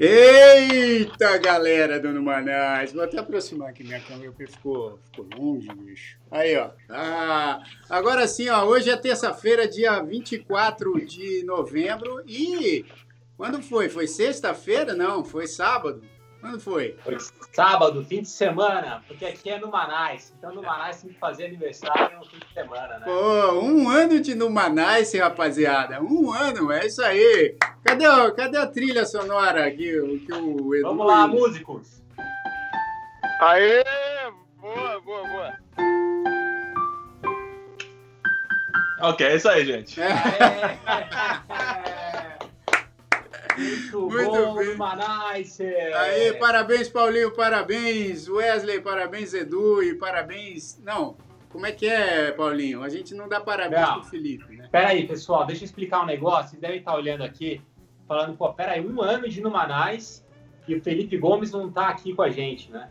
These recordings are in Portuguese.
Eita, galera do Numanás! Vou até aproximar aqui minha câmera, porque ficou, ficou longe, bicho. Aí, ó. Ah, agora sim, ó. Hoje é terça-feira, dia 24 de novembro. E quando foi? Foi sexta-feira? Não, foi sábado. Quando foi? Foi sábado, fim de semana, porque aqui é no Manais. Então no Manais tem que fazer aniversário no fim de semana, né? Pô, um ano de Numanais, rapaziada. Um ano, é isso aí. Cadê, cadê a trilha sonora aqui? Que o Edu Vamos lá, músicos. Aê! Boa, boa, boa. Ok, é isso aí, gente. É. Muito, Muito bom, bem. Manais. Aí, parabéns, Paulinho, parabéns, Wesley, parabéns, Edu, e parabéns. Não, como é que é, Paulinho? A gente não dá parabéns não. pro Felipe, né? Peraí, pessoal, deixa eu explicar um negócio. Vocês devem estar olhando aqui, falando, pô, peraí, um ano de Numanais e o Felipe Gomes não tá aqui com a gente, né?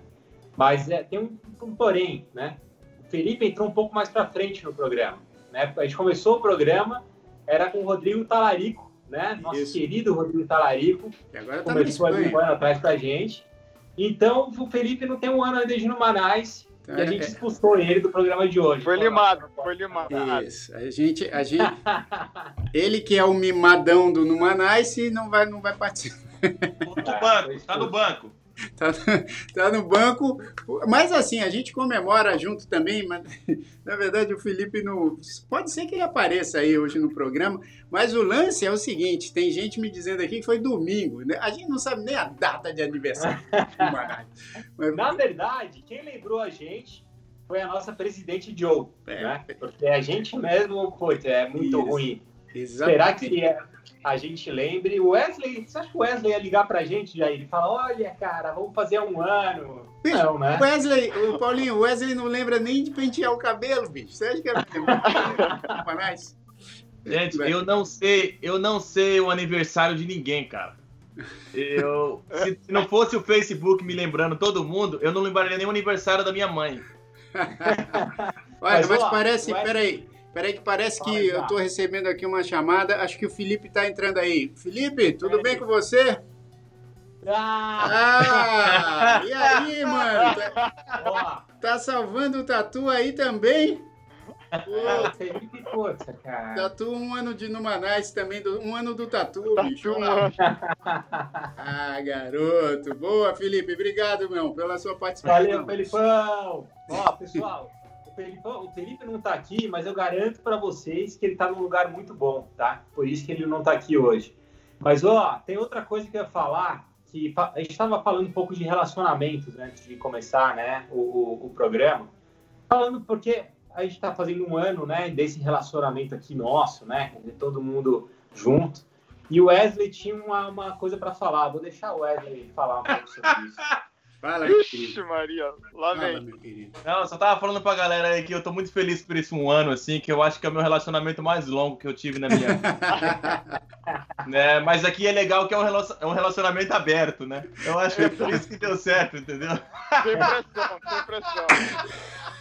Mas é, tem um, um porém, né? O Felipe entrou um pouco mais para frente no programa. Né? A gente começou o programa, era com o Rodrigo Talarico, né? Nosso Isso. querido Rodrigo Talarico, que agora tá começou ali um ano atrás pra gente. Então, o Felipe não tem um ano ainda de Numanais, e a gente é. expulsou ele do programa de hoje. Foi limado, foi limado. Isso. A gente, a gente, ele que é o mimadão do Numanais, não vai, não vai participar. Tá no banco, tá no banco. Tá, tá no banco. Mas assim, a gente comemora junto também, mas na verdade o Felipe não. Pode ser que ele apareça aí hoje no programa, mas o lance é o seguinte: tem gente me dizendo aqui que foi domingo. Né? A gente não sabe nem a data de aniversário mas... Na verdade, quem lembrou a gente foi a nossa presidente Joe, é. né? Porque a gente mesmo, pô, é muito Isso. ruim. Exatamente. Será que é a gente lembre. O Wesley, você acha que o Wesley ia ligar pra gente, Jair? Ele fala: olha, cara, vamos fazer um ano. Bicho, não, né? Wesley, o Paulinho, o Wesley não lembra nem de pentear o cabelo, bicho. Você acha que era mais? Gente, eu não sei, eu não sei o aniversário de ninguém, cara. Eu, se, se não fosse o Facebook me lembrando todo mundo, eu não lembraria nem o aniversário da minha mãe. Olha, mas, mas parece, peraí. Peraí que parece que eu estou recebendo aqui uma chamada. Acho que o Felipe está entrando aí. Felipe, tudo bem com você? Ah! ah e aí, mano? Tá, tá salvando o tatu aí também? Pô, Felipe Força, cara. Tatu um ano de Numanais também, do, um ano do tatu, tatu bicho. ah, garoto. Boa, Felipe. Obrigado, meu, pela sua participação. Valeu, Felipão. Ó, pessoal, O Felipe não está aqui, mas eu garanto para vocês que ele está num lugar muito bom, tá? Por isso que ele não está aqui hoje. Mas, ó, tem outra coisa que eu ia falar, que a gente estava falando um pouco de relacionamentos antes de começar, né, o, o, o programa. Falando porque a gente está fazendo um ano, né, desse relacionamento aqui nosso, né, de todo mundo junto. E o Wesley tinha uma, uma coisa para falar. Vou deixar o Wesley falar um pouco sobre isso. Fala, Ixi, Maria, lá vem. Não, eu só tava falando pra galera aí que eu tô muito feliz por esse um ano, assim, que eu acho que é o meu relacionamento mais longo que eu tive na minha vida. né? Mas aqui é legal que é um é relacionamento aberto, né? Eu acho que é por isso que deu certo, entendeu? Sem pressão, sem pressão.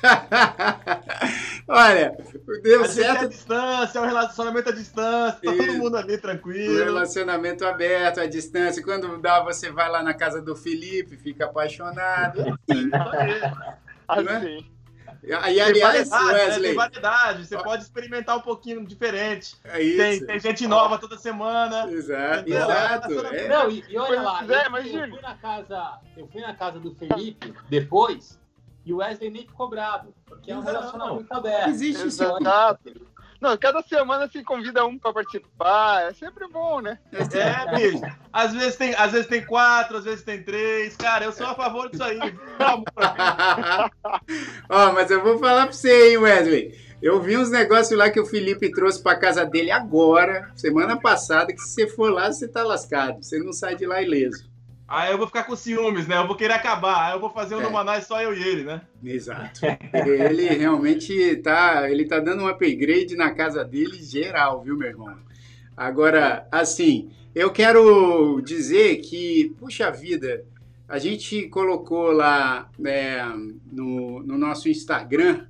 Olha, deu a certo. É a distância, é um relacionamento à distância, tá todo mundo ali tranquilo. relacionamento aberto, à distância. Quando dá, você vai lá na casa do Felipe, fica apaixonado. Assim. assim. E, aliás, né? Wesley. Tem variedade, você pode experimentar um pouquinho diferente. É isso. Tem, tem gente nova toda semana. Exato, exato. É. Não, e, e olha lá, é, eu, eu, fui na casa, eu fui na casa do Felipe depois e o Wesley nem ficou bravo, porque é um relacionamento aberto. Existe isso. Exato. Não, cada semana se convida um para participar, é sempre bom, né? É, bicho. Às vezes, tem, às vezes tem quatro, às vezes tem três. Cara, eu sou a favor disso aí. Ó, mas eu vou falar para você, hein, Wesley. Eu vi uns negócios lá que o Felipe trouxe para casa dele agora, semana passada, que se você for lá, você tá lascado. Você não sai de lá ileso. Aí eu vou ficar com ciúmes, né? Eu vou querer acabar. Aí eu vou fazer um é. Manais só eu e ele, né? Exato. ele realmente tá, ele tá dando um upgrade na casa dele geral, viu, meu irmão? Agora, assim, eu quero dizer que, puxa vida, a gente colocou lá né, no, no nosso Instagram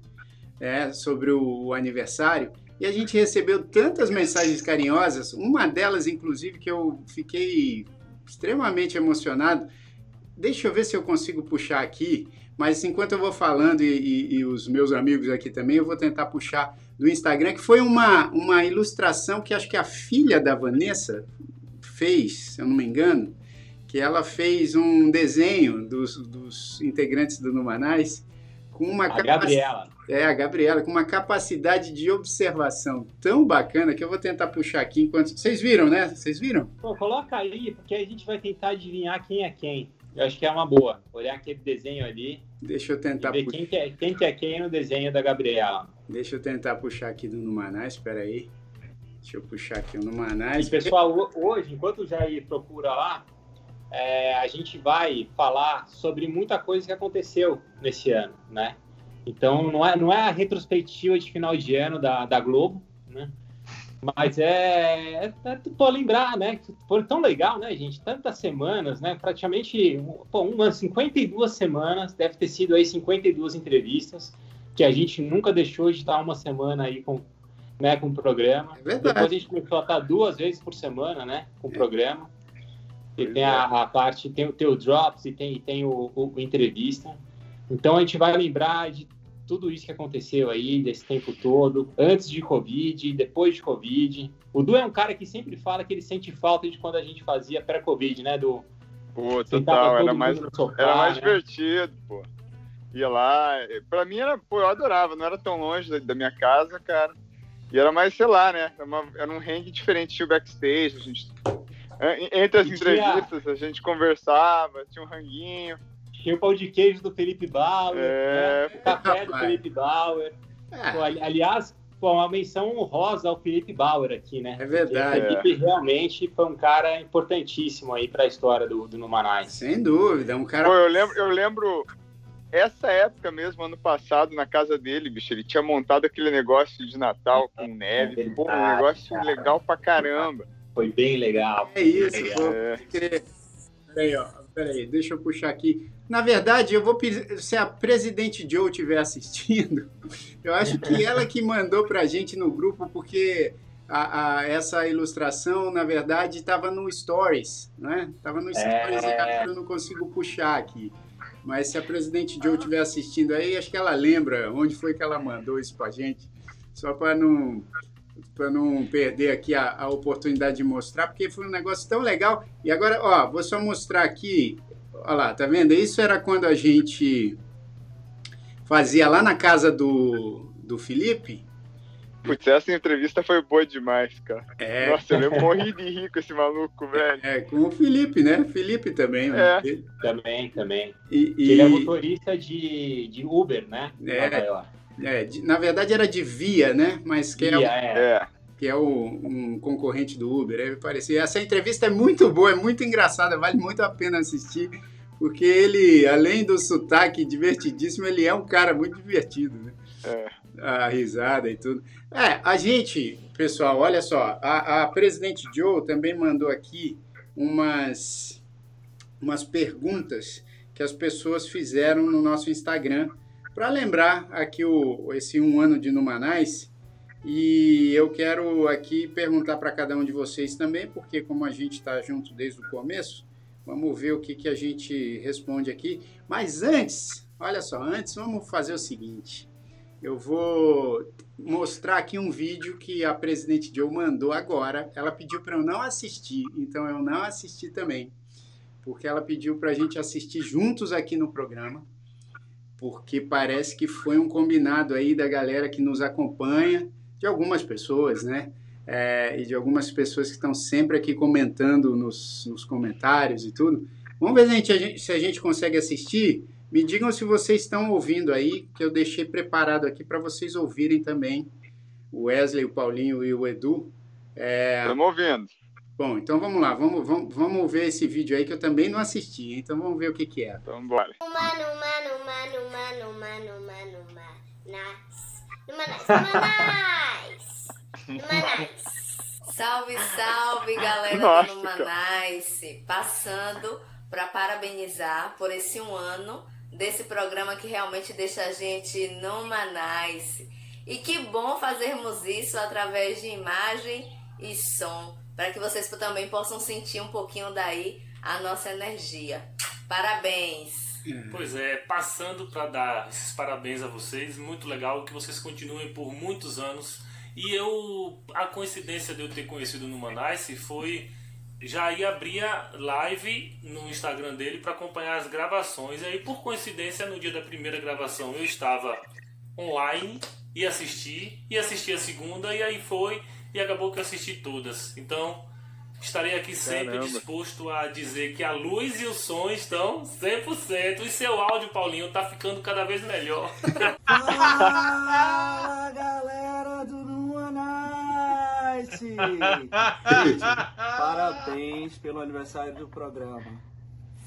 é, sobre o aniversário e a gente recebeu tantas mensagens carinhosas, uma delas, inclusive, que eu fiquei extremamente emocionado. Deixa eu ver se eu consigo puxar aqui, mas enquanto eu vou falando e, e, e os meus amigos aqui também, eu vou tentar puxar do Instagram, que foi uma, uma ilustração que acho que a filha da Vanessa fez, se eu não me engano, que ela fez um desenho dos, dos integrantes do Numanais com uma a Gabriela. É, a Gabriela, com uma capacidade de observação tão bacana que eu vou tentar puxar aqui enquanto. Vocês viram, né? Vocês viram? Pô, coloca aí, porque a gente vai tentar adivinhar quem é quem. Eu acho que é uma boa. Olhar aquele desenho ali. Deixa eu tentar ver quem, que é, quem que é quem no desenho da Gabriela. Deixa eu tentar puxar aqui do Numanais, espera aí. Deixa eu puxar aqui o Numanais. E, pessoal, hoje, enquanto o Jair procura lá, é, a gente vai falar sobre muita coisa que aconteceu nesse ano, né? Então, não é, não é a retrospectiva de final de ano da, da Globo, né? Mas é, é, é para lembrar, né? Foi tão legal, né, gente? Tantas semanas, né? Praticamente pô, umas 52 semanas, deve ter sido aí 52 entrevistas, que a gente nunca deixou de estar uma semana aí com, né, com o programa. É Depois a gente começou a estar duas vezes por semana, né, com o programa. E tem a, a, parte, tem o teu drops e tem, tem o, o, o entrevista. Então a gente vai lembrar de tudo isso que aconteceu aí desse tempo todo, antes de Covid, depois de Covid. O Du é um cara que sempre fala que ele sente falta de quando a gente fazia pré-Covid, né, Du? Pô, total, era mais, sofá, era mais né? divertido, pô. Ia lá, pra mim era, pô, eu adorava, não era tão longe da, da minha casa, cara. E era mais, sei lá, né, era, uma, era um hang diferente, tinha o backstage, a gente... Entre as entrevistas, a gente conversava, tinha um ranguinho. Tinha o pão de queijo do Felipe Bauer, é... né? o café do Felipe Bauer. É. Pô, aliás, pô, uma menção honrosa ao Felipe Bauer aqui, né? É verdade. O Felipe é. realmente foi um cara importantíssimo aí para a história do, do Numanais. Sem dúvida, é um cara. Pô, eu lembro, eu lembro essa época mesmo, ano passado, na casa dele, bicho, ele tinha montado aquele negócio de Natal com neve. É pô, um negócio cara. legal pra caramba. Foi bem legal. É isso, pô. É. Peraí, ó. Peraí, deixa eu puxar aqui. Na verdade, eu vou se a presidente Joe estiver assistindo, eu acho que ela que mandou para a gente no grupo, porque a, a, essa ilustração, na verdade, estava no Stories, né? Estava no Stories é... e eu não consigo puxar aqui. Mas se a presidente Joe estiver assistindo aí, acho que ela lembra onde foi que ela mandou isso para a gente, só para não para não perder aqui a, a oportunidade de mostrar, porque foi um negócio tão legal. E agora, ó, vou só mostrar aqui Olha lá, tá vendo? Isso era quando a gente fazia lá na casa do, do Felipe. Putz, essa entrevista foi boa demais, cara. É. Nossa, eu morri de rir com esse maluco, velho. É, com o Felipe, né? Felipe também. É. Né? Também, também. E, e... Ele é motorista de, de Uber, né? É, é de, na verdade era de Via, né? Mas que é Via, é, é que é o, um concorrente do Uber. Aí parecia. Essa entrevista é muito boa, é muito engraçada, vale muito a pena assistir, porque ele, além do sotaque divertidíssimo, ele é um cara muito divertido, né? É. A risada e tudo. É, a gente, pessoal, olha só, a, a presidente Joe também mandou aqui umas, umas perguntas que as pessoas fizeram no nosso Instagram para lembrar aqui o, esse um ano de Numanais e eu quero aqui perguntar para cada um de vocês também, porque como a gente está junto desde o começo, vamos ver o que, que a gente responde aqui. Mas antes, olha só, antes vamos fazer o seguinte. Eu vou mostrar aqui um vídeo que a presidente Joe mandou agora. Ela pediu para eu não assistir, então eu não assisti também, porque ela pediu para a gente assistir juntos aqui no programa, porque parece que foi um combinado aí da galera que nos acompanha de algumas pessoas, né? É, e de algumas pessoas que estão sempre aqui comentando nos, nos comentários e tudo. Vamos ver se a, gente, se a gente consegue assistir. Me digam se vocês estão ouvindo aí, que eu deixei preparado aqui para vocês ouvirem também. O Wesley, o Paulinho e o Edu. Estamos é... ouvindo. Bom, então vamos lá, vamos, vamos, vamos ver esse vídeo aí que eu também não assisti, então vamos ver o que que é. Então bora. Mano, mano, mano, mano, mano, mano, mano, Numanais, Numanais! Numanais! Salve, salve, galera Nossa, do Numanais! Passando para parabenizar por esse um ano desse programa que realmente deixa a gente Numanais. E que bom fazermos isso através de imagem e som, para que vocês também possam sentir um pouquinho daí a nossa energia. Parabéns! Pois é, passando para dar esses parabéns a vocês, muito legal que vocês continuem por muitos anos. E eu, a coincidência de eu ter conhecido no Manice foi já ia abrir a live no Instagram dele para acompanhar as gravações. E aí, por coincidência, no dia da primeira gravação eu estava online e assisti, e assisti a segunda, e aí foi, e acabou que eu assisti todas. Então, estarei aqui sempre Caramba. disposto a dizer que a luz e o som estão 100%. E seu áudio, Paulinho, tá ficando cada vez melhor. Fala, galera do Nuanice! Parabéns pelo aniversário do programa.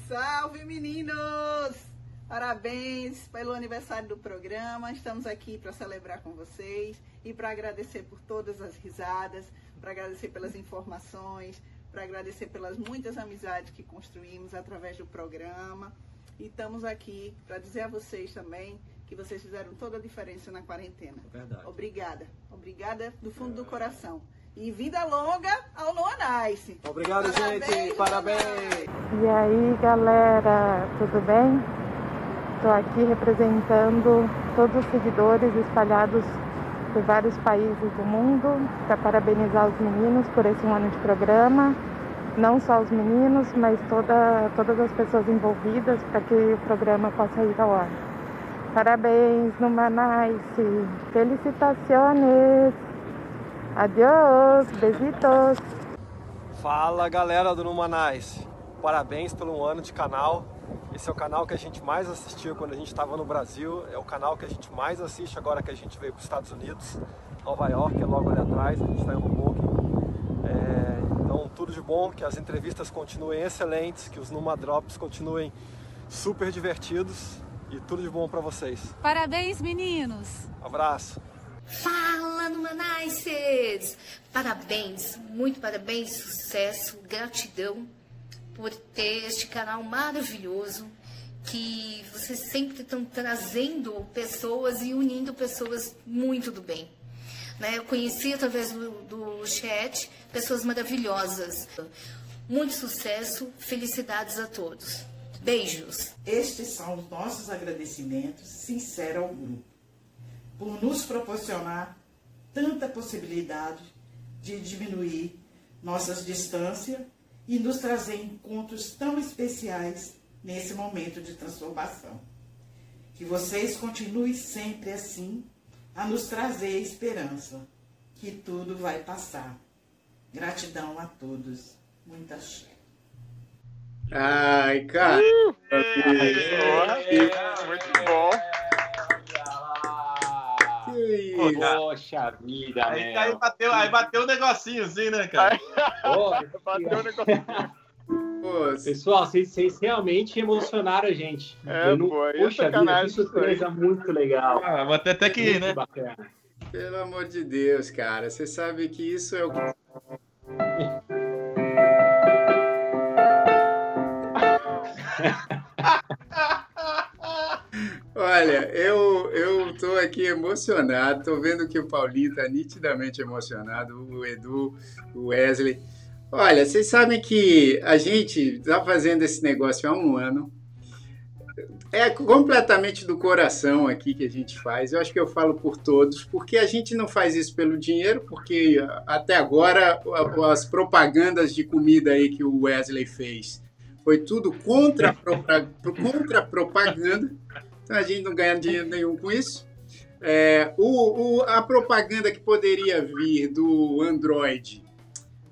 Salve, meninos! Parabéns pelo aniversário do programa. Estamos aqui para celebrar com vocês e para agradecer por todas as risadas, para agradecer pelas informações, para agradecer pelas muitas amizades que construímos através do programa. E estamos aqui para dizer a vocês também que vocês fizeram toda a diferença na quarentena. É verdade. Obrigada. Obrigada do fundo do coração. E vida longa ao Noa Nice. Obrigado, Parabéns, gente. Parabéns. E aí, galera, tudo bem? Estou aqui representando todos os seguidores espalhados por vários países do mundo para parabenizar os meninos por esse um ano de programa. Não só os meninos, mas toda, todas as pessoas envolvidas para que o programa possa ir ao ar. Parabéns, Numanice! Felicitações! Adiós! Besitos! Fala galera do Numanice! Parabéns pelo ano de canal esse é o canal que a gente mais assistiu quando a gente estava no Brasil, é o canal que a gente mais assiste agora que a gente veio para os Estados Unidos, Nova York é logo ali atrás, a gente está em Hoboken. É, então tudo de bom, que as entrevistas continuem excelentes, que os Numa Drops continuem super divertidos e tudo de bom para vocês. Parabéns meninos! Abraço! Fala Numanices! Parabéns, muito parabéns, sucesso, gratidão por ter este canal maravilhoso que vocês sempre estão trazendo pessoas e unindo pessoas muito do bem. Né? Eu conheci através do, do chat pessoas maravilhosas. Muito sucesso, felicidades a todos. Beijos. Estes são os nossos agradecimentos sinceros ao grupo, por nos proporcionar tanta possibilidade de diminuir nossas distâncias e nos trazer encontros tão especiais nesse momento de transformação. Que vocês continuem sempre assim, a nos trazer esperança, que tudo vai passar. Gratidão a todos. Muita axé. Ai, cara. Uh, muito bom. Poxa vida, aí, aí, bateu, aí bateu um negocinho assim, né, cara? bateu um negocinho. Pessoal, vocês, vocês, realmente emocionaram a gente. É, não... pô, Poxa é vida, que surpresa muito legal. Ah, vou até, até que, né? Bacana. Pelo amor de Deus, cara. Você sabe que isso é o que. Olha, eu eu tô aqui emocionado, tô vendo que o Paulinho tá nitidamente emocionado, o Edu, o Wesley. Olha, vocês sabem que a gente tá fazendo esse negócio há um ano. É completamente do coração aqui que a gente faz. Eu acho que eu falo por todos, porque a gente não faz isso pelo dinheiro, porque até agora as propagandas de comida aí que o Wesley fez foi tudo contra, contra propaganda. A gente não ganha dinheiro nenhum com isso. É, o, o, a propaganda que poderia vir do Android,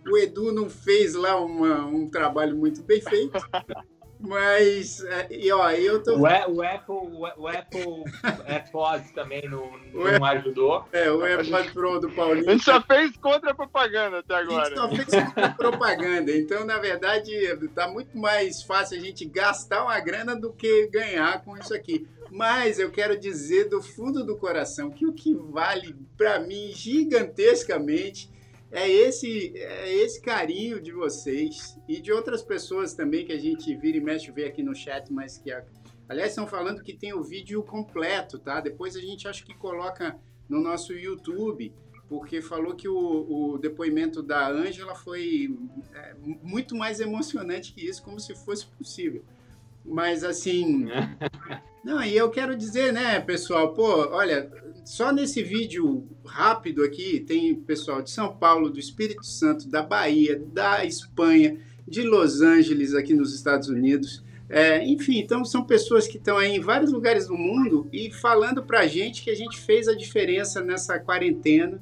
o Edu não fez lá uma, um trabalho muito bem feito. Mas, é, e ó, eu tô. O, o Apple, o, Apple AirPods também não, não ajudou. É, o AirPod Pro do Paulinho. A gente só fez contra propaganda até agora. A gente só fez contra propaganda. Então, na verdade, tá muito mais fácil a gente gastar uma grana do que ganhar com isso aqui. Mas eu quero dizer do fundo do coração que o que vale para mim gigantescamente é esse, é esse carinho de vocês e de outras pessoas também que a gente vira e mexe vê aqui no chat, mas que aliás estão falando que tem o vídeo completo, tá? Depois a gente acha que coloca no nosso YouTube porque falou que o, o depoimento da Ângela foi é, muito mais emocionante que isso, como se fosse possível. Mas assim. Não, e eu quero dizer, né, pessoal, pô, olha, só nesse vídeo rápido aqui tem pessoal de São Paulo, do Espírito Santo, da Bahia, da Espanha, de Los Angeles, aqui nos Estados Unidos. É, enfim, então são pessoas que estão aí em vários lugares do mundo e falando pra gente que a gente fez a diferença nessa quarentena.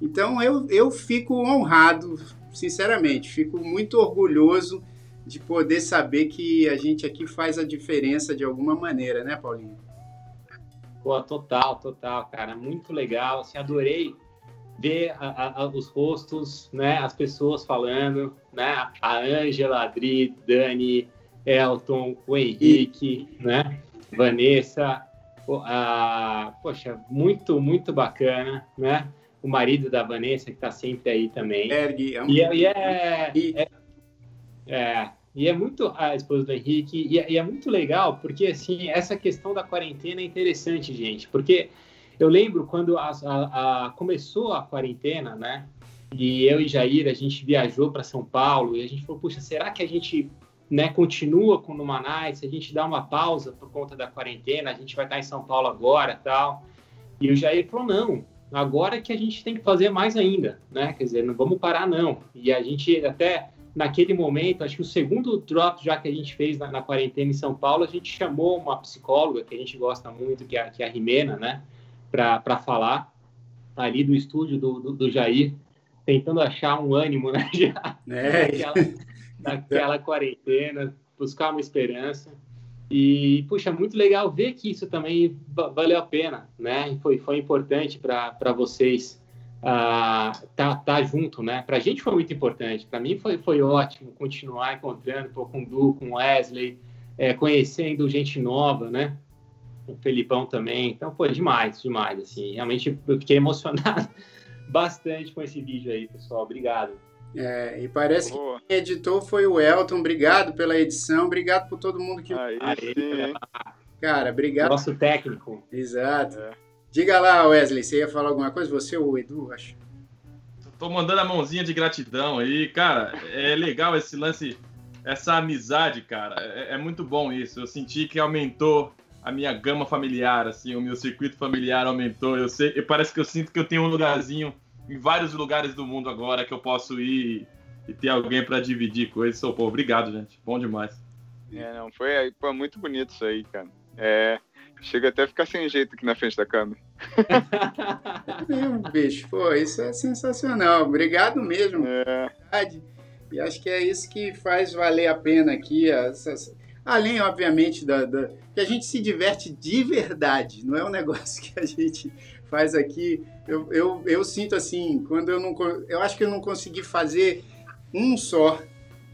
Então eu, eu fico honrado, sinceramente, fico muito orgulhoso de poder saber que a gente aqui faz a diferença de alguma maneira, né, Paulinho? Pô, total, total, cara, muito legal. Assim, adorei ver a, a, os rostos, né, as pessoas falando, né, a Ângela, Adri, Dani, Elton, o Henrique, né, Vanessa, a, poxa, muito, muito bacana, né, o marido da Vanessa que está sempre aí também. Ergue, é um... e, e é, é, é, e é muito a esposa do Henrique, e é, e é, muito legal, porque assim, essa questão da quarentena é interessante, gente, porque eu lembro quando a, a, a começou a quarentena, né? E eu e Jair, a gente viajou para São Paulo e a gente falou, puxa, será que a gente né, continua com o Numanais, a gente dá uma pausa por conta da quarentena, a gente vai estar em São Paulo agora tal. E o Jair falou, não, agora que a gente tem que fazer mais ainda, né? Quer dizer, não vamos parar não. E a gente até naquele momento, acho que o segundo drop já que a gente fez na, na, quarentena em São Paulo, a gente chamou uma psicóloga que a gente gosta muito, que é, que é a Rimena, né, para falar ali do estúdio do, do, do, Jair, tentando achar um ânimo, né, já, é. naquela, naquela quarentena, buscar uma esperança. E, puxa, muito legal ver que isso também valeu a pena, né? Foi, foi importante para vocês uh, tá, tá junto, né? Para a gente foi muito importante. Para mim foi, foi ótimo continuar encontrando pô, com o Du, com o Wesley, é, conhecendo gente nova, né? O Felipão também. Então foi demais, demais. Assim, realmente eu fiquei emocionado bastante com esse vídeo aí, pessoal. Obrigado. É, e parece Boa. que quem editou foi o Elton. Obrigado pela edição, obrigado por todo mundo que. Aí, Cara, obrigado. Nosso técnico. Exato. É. Diga lá, Wesley, você ia falar alguma coisa? Você ou o Edu, acho? Tô mandando a mãozinha de gratidão aí. Cara, é legal esse lance, essa amizade, cara. É, é muito bom isso. Eu senti que aumentou a minha gama familiar, assim, o meu circuito familiar aumentou. Eu sei, parece que eu sinto que eu tenho um lugarzinho em vários lugares do mundo agora que eu posso ir e ter alguém para dividir coisas. Sou, pô, obrigado, gente. Bom demais. É, não, foi, foi muito bonito isso aí, cara. É, chega até a ficar sem jeito aqui na frente da câmera. Meu bicho, pô, isso é sensacional. Obrigado mesmo. É. E acho que é isso que faz valer a pena aqui. Essas... Além, obviamente, da, da, que a gente se diverte de verdade. Não é um negócio que a gente faz aqui. Eu, eu, eu sinto assim, quando eu não. Eu acho que eu não consegui fazer um só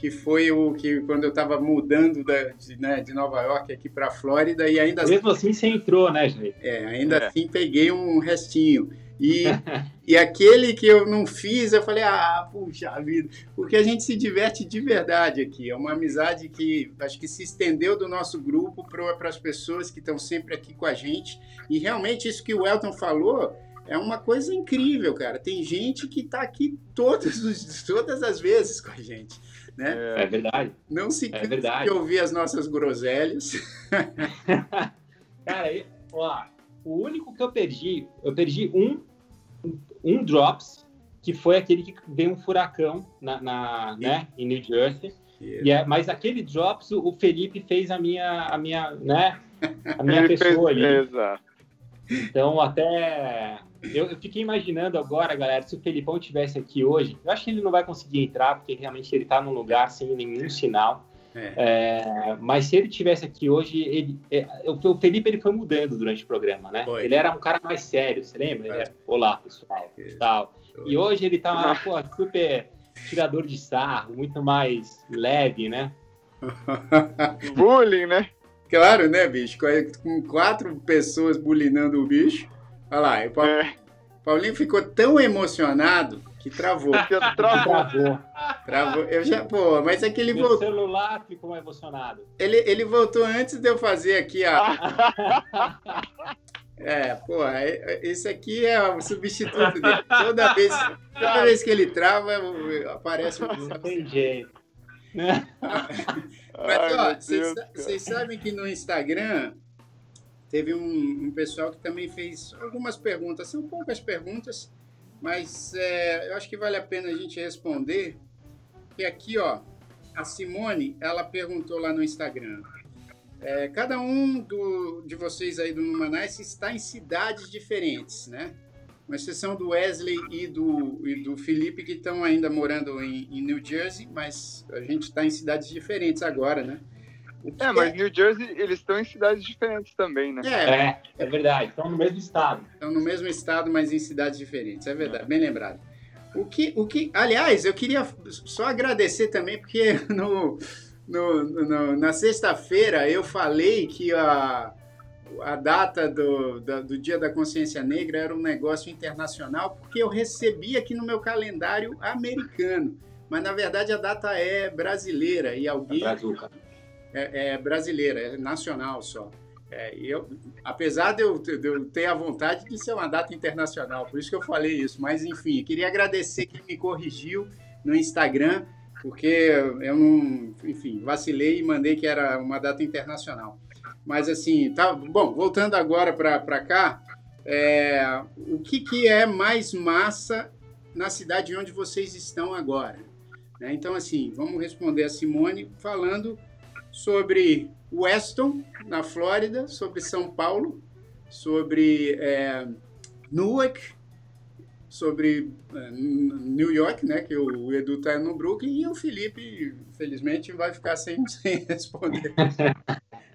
que foi o que quando eu estava mudando da, de, né, de, Nova York aqui para Flórida e ainda mesmo assim, assim você entrou, né, gente? É, ainda é. assim peguei um restinho. E, e aquele que eu não fiz, eu falei, ah, puxa vida, porque a gente se diverte de verdade aqui. É uma amizade que acho que se estendeu do nosso grupo para as pessoas que estão sempre aqui com a gente. E realmente isso que o Elton falou é uma coisa incrível, cara. Tem gente que está aqui todas, todas as vezes com a gente. Né? É, verdade. Não se é verdade. de ouvir as nossas groselhas. Cara, ó, o único que eu perdi, eu perdi um, um drops, que foi aquele que veio um furacão na, na né, em New Jersey. Yeah. E é, mas aquele drops, o Felipe fez a minha, a minha, né, a minha pessoa fez, ali. Exato. Então, até eu, eu, fiquei imaginando agora, galera, se o Felipão tivesse aqui hoje, eu acho que ele não vai conseguir entrar, porque realmente ele está num lugar sem nenhum sinal. É. É, mas se ele tivesse aqui hoje, ele, é, o Felipe ele foi mudando durante o programa, né? Foi. Ele era um cara mais sério, você lembra? Ele era, Olá, pessoal, tal. E hoje ele tá pô, super tirador de sarro, muito mais leve, né? Bullying, né? Claro, né, bicho? Com quatro pessoas bulinando o bicho. Olha lá, o Paulinho, é. Paulinho ficou tão emocionado que travou. travou. Travou. Eu já, pô, mas é que ele Meu voltou. celular ficou emocionado. Ele, ele voltou antes de eu fazer aqui a. É, pô, é, esse aqui é o substituto dele. Toda vez, toda vez que ele trava, aparece um. Não tem jeito. Mas, ó, vocês sabem que no Instagram teve um, um, pessoal que também fez algumas perguntas. São poucas perguntas, mas é, eu acho que vale a pena a gente responder. E aqui, ó, a Simone, ela perguntou lá no Instagram. É, cada um do, de vocês aí do Numanice está em cidades diferentes, né? Com exceção do Wesley e do, e do Felipe, que estão ainda morando em, em New Jersey, mas a gente está em cidades diferentes agora, né? É, mas New Jersey, eles estão em cidades diferentes também, né? É, é, é verdade. Estão no mesmo estado. Estão no mesmo estado, mas em cidades diferentes. É verdade, bem lembrado. O que, o que, aliás, eu queria só agradecer também, porque no, no, no, na sexta-feira eu falei que a, a data do, do, do, Dia da Consciência Negra era um negócio internacional, porque eu recebi aqui no meu calendário americano. Mas na verdade a data é brasileira e alguém. É, é, é brasileira, é nacional só. É, eu, apesar de eu, de eu, ter a vontade de ser uma data internacional, por isso que eu falei isso. Mas enfim, queria agradecer quem me corrigiu no Instagram porque eu não, enfim, vacilei e mandei que era uma data internacional. Mas assim, tá bom. Voltando agora para cá, é, o que, que é mais massa na cidade onde vocês estão agora? Né? Então, assim, vamos responder a Simone falando sobre Weston, na Flórida, sobre São Paulo, sobre é, Newark, sobre uh, New York, né? Que o Edu tá no Brooklyn e o Felipe, infelizmente, vai ficar sem, sem responder.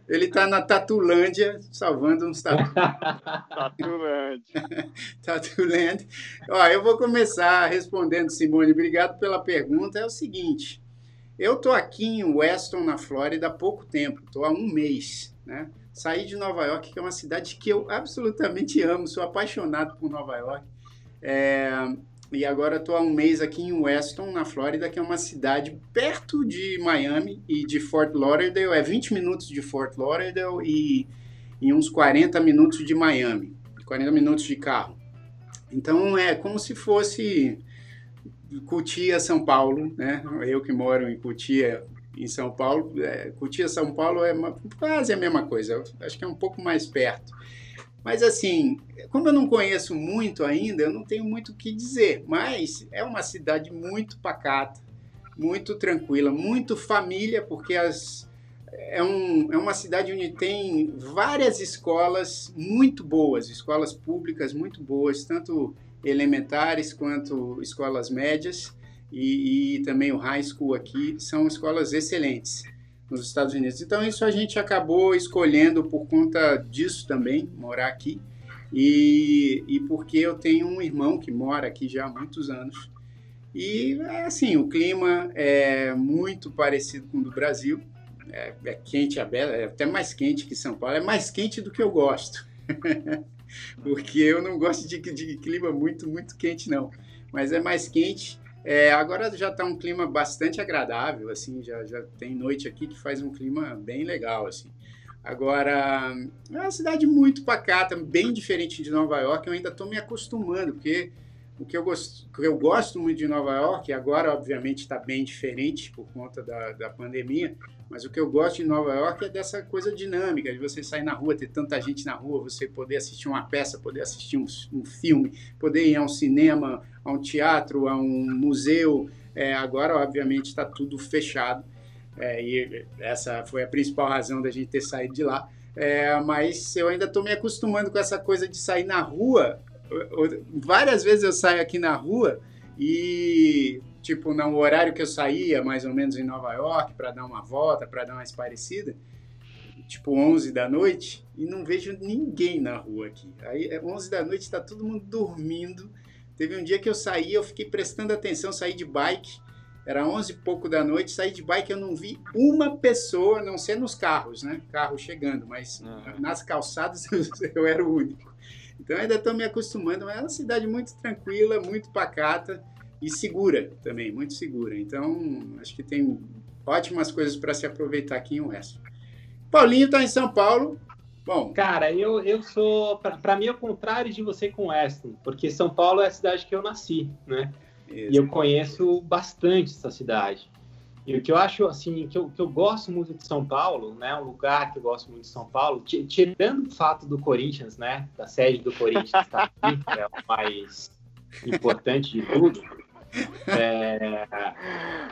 Ele tá na Tatulândia, salvando uns tatu. Tatulândia. Tatulândia. Ó, eu vou começar respondendo, Simone. Obrigado pela pergunta. É o seguinte, eu tô aqui em Weston, na Flórida, há pouco tempo. Tô há um mês, né? Saí de Nova York, que é uma cidade que eu absolutamente amo. Sou apaixonado por Nova York é, e agora estou há um mês aqui em Weston, na Flórida, que é uma cidade perto de Miami e de Fort Lauderdale. É 20 minutos de Fort Lauderdale e, e uns 40 minutos de Miami. 40 minutos de carro. Então é como se fosse Cutia, São Paulo, né? Eu que moro em Cutia, em São Paulo. É, Cutia, São Paulo é uma, quase a mesma coisa. Acho que é um pouco mais perto. Mas assim, como eu não conheço muito ainda, eu não tenho muito o que dizer. Mas é uma cidade muito pacata, muito tranquila, muito família, porque as, é, um, é uma cidade onde tem várias escolas muito boas, escolas públicas muito boas, tanto elementares quanto escolas médias. E, e também o high school aqui são escolas excelentes nos Estados Unidos. Então, isso a gente acabou escolhendo por conta disso também, morar aqui. E, e porque eu tenho um irmão que mora aqui já há muitos anos. E, assim, o clima é muito parecido com o do Brasil. É, é quente, é até mais quente que São Paulo. É mais quente do que eu gosto. porque eu não gosto de, de clima muito, muito quente, não. Mas é mais quente é, agora já está um clima bastante agradável, assim, já, já tem noite aqui que faz um clima bem legal, assim. Agora, é uma cidade muito pacata, bem diferente de Nova York, eu ainda estou me acostumando, porque o que eu, gosto, que eu gosto muito de Nova York, agora obviamente está bem diferente por conta da, da pandemia, mas o que eu gosto de Nova York é dessa coisa dinâmica, de você sair na rua, ter tanta gente na rua, você poder assistir uma peça, poder assistir um, um filme, poder ir a um cinema, a um teatro, a um museu. É, agora, obviamente, está tudo fechado. É, e essa foi a principal razão da gente ter saído de lá. É, mas eu ainda estou me acostumando com essa coisa de sair na rua. Várias vezes eu saio aqui na rua e tipo, no horário que eu saía, mais ou menos em Nova York, para dar uma volta, para dar uma esparecida, tipo 11 da noite, e não vejo ninguém na rua aqui. Aí, 11 é, da noite, está todo mundo dormindo. Teve um dia que eu saí, eu fiquei prestando atenção, saí de bike, era 11 e pouco da noite, saí de bike, eu não vi uma pessoa, não ser nos carros, né? Carro chegando, mas uhum. nas calçadas eu era o único. Então ainda estou me acostumando, mas é uma cidade muito tranquila, muito pacata e segura também, muito segura. Então, acho que tem ótimas coisas para se aproveitar aqui em Oeste. Paulinho está em São Paulo. Bom, cara, eu, eu sou, para mim é o contrário de você com Weston, porque São Paulo é a cidade que eu nasci, né? Isso. E eu conheço bastante essa cidade. E o que eu acho, assim, que eu, que eu gosto muito de São Paulo, né? Um lugar que eu gosto muito de São Paulo, tirando o fato do Corinthians, né? Da sede do Corinthians estar tá aqui, que é o mais importante de tudo. É,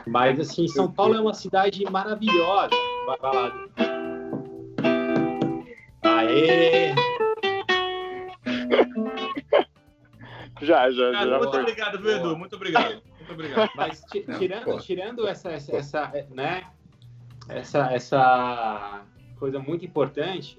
mas, assim, São Paulo é uma cidade maravilhosa. Vai, vai lá. Aê! Já, já, já. muito foi. obrigado, viu, Edu? Muito obrigado. Muito obrigado. Mas tirando, tirando essa, essa, essa, né, essa, essa coisa muito importante,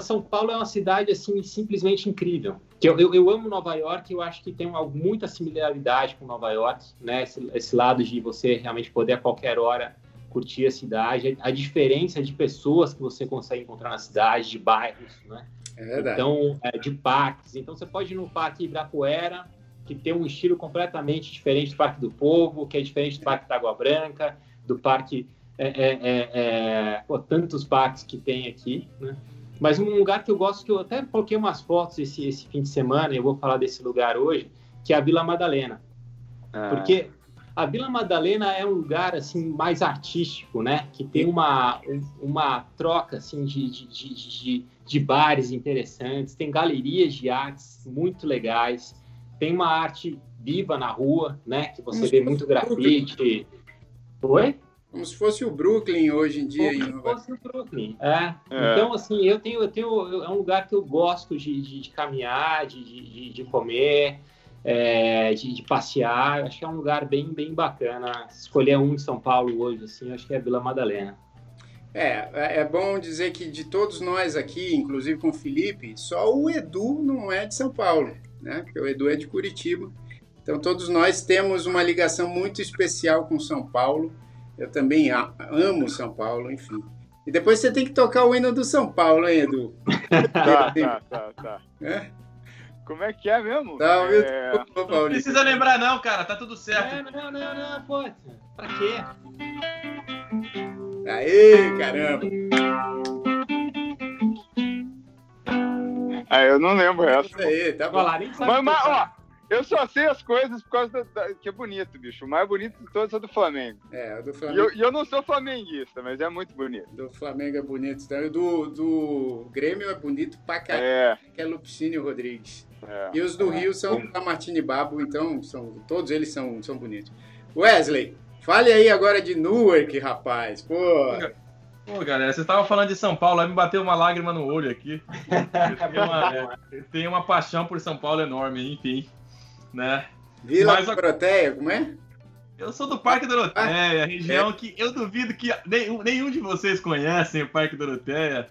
São Paulo é uma cidade assim simplesmente incrível. Eu, eu, eu, amo Nova York, eu acho que tem muita similaridade com Nova York, né? Esse, esse, lado de você realmente poder a qualquer hora curtir a cidade, a diferença de pessoas que você consegue encontrar na cidade, de bairros, né? É verdade. Então, é, de parques. Então, você pode ir no Parque Ibirapuera, que tem um estilo completamente diferente do Parque do Povo, que é diferente do Parque da Água Branca, do Parque. É, é, é, é, pô, tantos parques que tem aqui, né? Mas um lugar que eu gosto, que eu até coloquei umas fotos esse, esse fim de semana, e eu vou falar desse lugar hoje, que é a Vila Madalena. Ah. Porque a Vila Madalena é um lugar assim mais artístico, né? Que tem uma, uma troca assim de, de, de, de, bares interessantes, tem galerias de artes muito legais, tem uma arte viva na rua, né? Que você vê muito grafite. Oi? Como se fosse o Brooklyn hoje em dia. Como se fosse o Brooklyn. É. é. Então, assim, eu tenho, eu tenho. É um lugar que eu gosto de, de, de caminhar, de, de, de comer é, de, de, passear. Acho que é um lugar bem, bem bacana. Escolher um em São Paulo hoje, assim, acho que é a Vila Madalena. É, é, é bom dizer que de todos nós aqui, inclusive com o Felipe, só o Edu não é de São Paulo, né? Porque o Edu é de Curitiba. Então todos nós temos uma ligação muito especial com São Paulo. Eu também amo São Paulo, enfim. E depois você tem que tocar o hino do São Paulo, hein, Edu? tá, tá, tá, tá. É? Como é que é mesmo? Tá, é... Não precisa lembrar, não, cara. Tá tudo certo. Não, não, não, não, pô. Pra quê? Aê, caramba. Ah, eu não lembro essa. Aí, tá bom. Mas, mas, ó, eu só sei as coisas por causa da, da, que é bonito, bicho. O mais bonito de todos é do Flamengo. É, o do Flamengo. E eu, eu, não sou flamenguista, mas é muito bonito. Do Flamengo é bonito também. Do, do Grêmio é bonito pra caralho. É. Que é Lupicínio Rodrigues. É. E os do Rio são da Martini Babo, então são, todos eles são, são bonitos. Wesley, fale aí agora de Newark, rapaz. Pô. Pô, galera, você estava falando de São Paulo, aí me bateu uma lágrima no olho aqui. Eu tenho uma, eu tenho uma paixão por São Paulo enorme, enfim. Né? Vila Mas, Doroteia, como é? Eu sou do Parque Doroteia, ah, região é. que eu duvido que nenhum, nenhum de vocês conhecem o Parque Doroteia.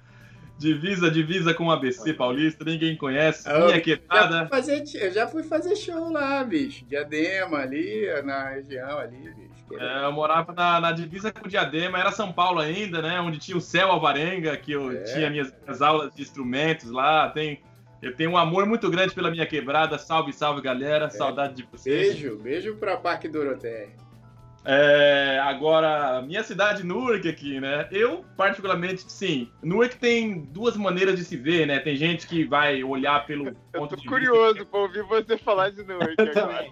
Divisa, divisa com o ABC Paulista, ninguém conhece. Eu, minha quebrada. Eu já fui fazer show lá, bicho. Diadema ali, na região ali, bicho. É, eu morava na, na, divisa com o Diadema, era São Paulo ainda, né? Onde tinha o Céu Alvarenga, que eu é. tinha minhas, minhas, aulas de instrumentos lá. Tem, eu tenho um amor muito grande pela minha quebrada. Salve, salve, galera. É. Saudade de vocês. Beijo, beijo pra Parque Doroteia. É, agora, minha cidade, Newark aqui, né? Eu, particularmente, sim. Newark tem duas maneiras de se ver, né? Tem gente que vai olhar pelo eu ponto de curioso vista. pra ouvir você falar de Newark agora.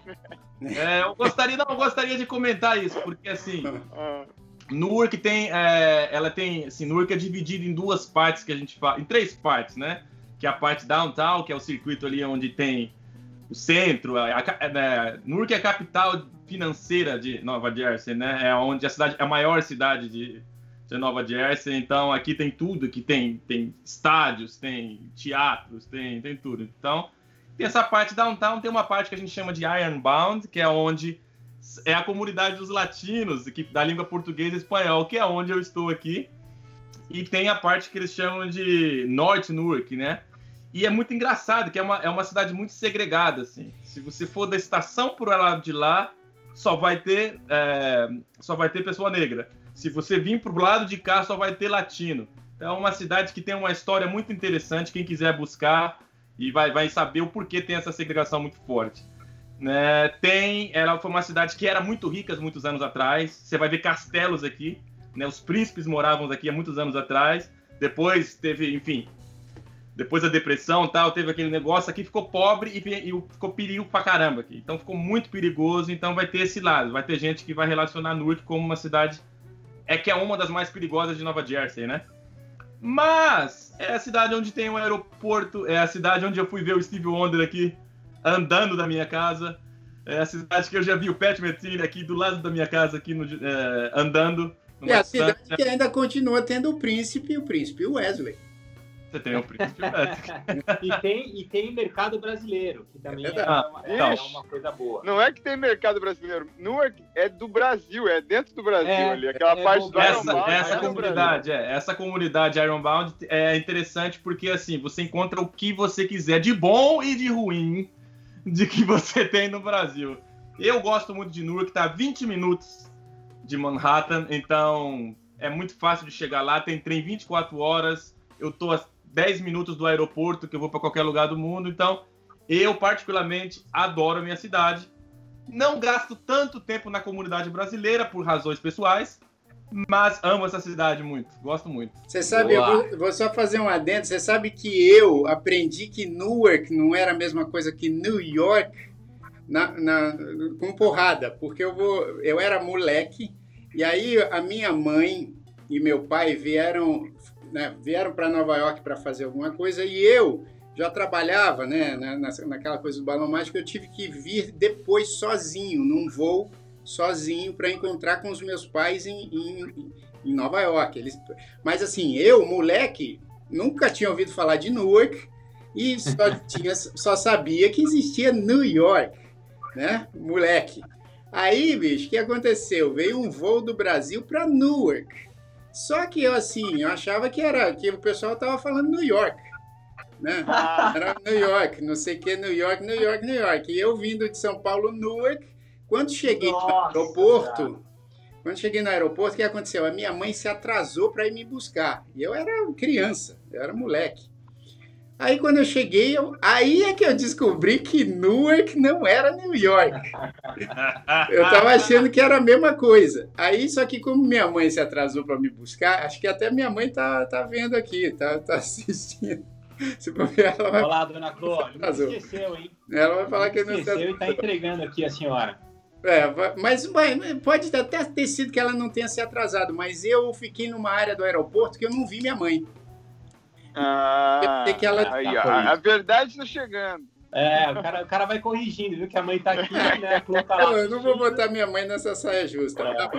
É, eu gostaria, não, eu gostaria de comentar isso, porque assim... Ah. Newark tem, é, ela tem, assim, Newark é dividido em duas partes que a gente fala, em três partes, né? Que é a parte downtown, que é o circuito ali onde tem o centro, a, a, né, Newark é a capital financeira de Nova Jersey, né? É onde a cidade é a maior cidade de, de Nova Jersey. Então aqui tem tudo, que tem tem estádios, tem teatros, tem tem tudo. Então tem essa parte downtown, tem uma parte que a gente chama de Ironbound, que é onde é a comunidade dos latinos, que, da língua portuguesa e espanhol, que é onde eu estou aqui. E tem a parte que eles chamam de North Newark, né? E é muito engraçado, que é uma, é uma cidade muito segregada, assim. Se você for da estação por lado de lá, só vai ter é, só vai ter pessoa negra. Se você vir para o lado de cá, só vai ter latino. É uma cidade que tem uma história muito interessante. Quem quiser buscar e vai, vai saber o porquê tem essa segregação muito forte. Né? Tem, ela foi uma cidade que era muito rica muitos anos atrás. Você vai ver castelos aqui. Né? Os príncipes moravam aqui há muitos anos atrás. Depois teve, enfim, depois da depressão tal, teve aquele negócio aqui, ficou pobre e, e, ficou perigo pra caramba aqui. Então ficou muito perigoso, então vai ter esse lado. Vai ter gente que vai relacionar Newark como uma cidade. É que é uma das mais perigosas de Nova Jersey, né? Mas é a cidade onde tem um aeroporto, é a cidade onde eu fui ver o Steve Wonder aqui andando da minha casa. É a cidade que eu já vi o Pat Metheny aqui do lado da minha casa, aqui no, é, andando. É a cidade que ainda continua tendo o príncipe, o príncipe Wesley. Você tem o príncipe e, tem, e tem mercado brasileiro, que também é, é, uma, é, uma, coisa boa. Não é que tem mercado brasileiro, Newark é do Brasil, é dentro do Brasil é, ali. Aquela é parte do essa, Ironbound. Essa comunidade, é, essa comunidade Ironbound é interessante porque assim, você encontra o que você quiser de bom e de ruim de que você tem no Brasil. Eu gosto muito de Newark, tá 20 minutos de Manhattan, então é muito fácil de chegar lá, tem trem 24 horas, eu tô 10 minutos do aeroporto, que eu vou para qualquer lugar do mundo. Então, eu particularmente adoro a minha cidade. Não gasto tanto tempo na comunidade brasileira por razões pessoais, mas amo essa cidade muito, gosto muito. Você sabe, eu vou, vou, só fazer um adendo, você sabe que eu aprendi que Newark não era a mesma coisa que New York na, na, com porrada, porque eu, vou, eu era moleque, e aí a minha mãe e meu pai vieram né, vieram para Nova York para fazer alguma coisa e eu já trabalhava né, na, naquela coisa do balão mágico, eu tive que vir depois sozinho, num voo sozinho, para encontrar com os meus pais em, em, em Nova York. Eles, mas assim, eu, moleque, nunca tinha ouvido falar de Newark e só, tinha, só sabia que existia New York, né? Moleque. Aí, bicho, o que aconteceu? Veio um voo do Brasil para Newark. Só que eu, assim, eu achava que era que o pessoal tava falando New York. Né? Ah. Era New York, não sei o que, New York, New York, New York. E eu vindo de São Paulo, Newark, quando cheguei Nossa, no aeroporto, cara. quando cheguei no aeroporto, o que aconteceu? A minha mãe se atrasou para ir me buscar. E eu era criança, eu era moleque. Aí quando eu cheguei, eu, aí é que eu descobri que Newark não era New York. Eu tava achando que era a mesma coisa. Aí, só que como minha mãe se atrasou para me buscar, acho que até minha mãe tá, tá vendo aqui, tá, tá assistindo. Se ver, ela vai... Olá, dona Clô, não esqueceu, hein? Ela vai falar que não esqueceu e tá entregando aqui a senhora. É, mas pode até ter sido que ela não tenha se atrasado, mas eu fiquei numa área do aeroporto que eu não vi minha mãe. Ah, que ela aí, a, a verdade está chegando. É, o cara, o cara vai corrigindo, viu? Que a mãe tá aqui, né? Tá lá, eu não vou botar minha mãe nessa saia justa, é. tá?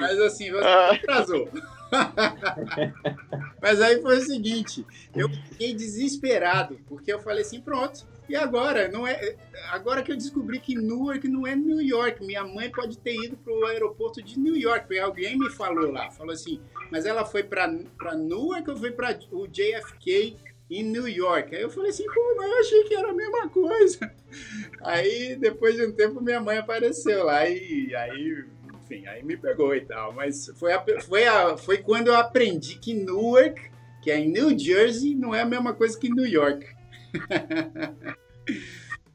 Mas assim, você ah. atrasou. Mas aí foi o seguinte, eu fiquei desesperado, porque eu falei assim, pronto, e agora? Não é, agora que eu descobri que Newark não é New York, minha mãe pode ter ido para o aeroporto de New York, porque alguém me falou lá, falou assim, mas ela foi para Newark ou foi para o JFK em New York? Aí eu falei assim, como não? Eu achei que era a mesma coisa. Aí depois de um tempo minha mãe apareceu lá e aí enfim, aí me pegou e tal. Mas foi, a, foi, a, foi quando eu aprendi que Newark, que é em New Jersey, não é a mesma coisa que New York.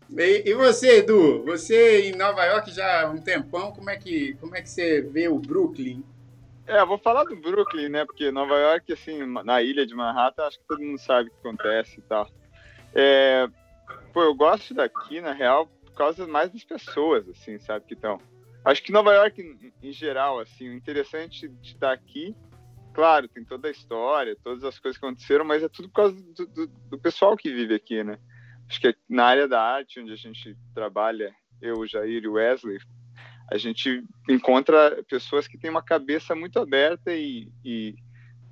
E, você, Edu? Você em Nova York já há um tempão, como é que, como é que você vê o Brooklyn? É, vou falar do Brooklyn, né? Porque Nova York, assim, na ilha de Manhattan, acho que todo mundo sabe o que acontece e tal. É, pô, eu gosto daqui, na real, por causa mais das pessoas, assim, sabe, que estão. Acho que Nova York, em, em geral, assim, o interessante de estar aqui, claro, tem toda a história, todas as coisas que aconteceram, mas é tudo por causa do, do, do pessoal que vive aqui, né? Acho que na área da arte, onde a gente trabalha, eu, Jair e Wesley, a gente encontra pessoas que têm uma cabeça muito aberta e, e,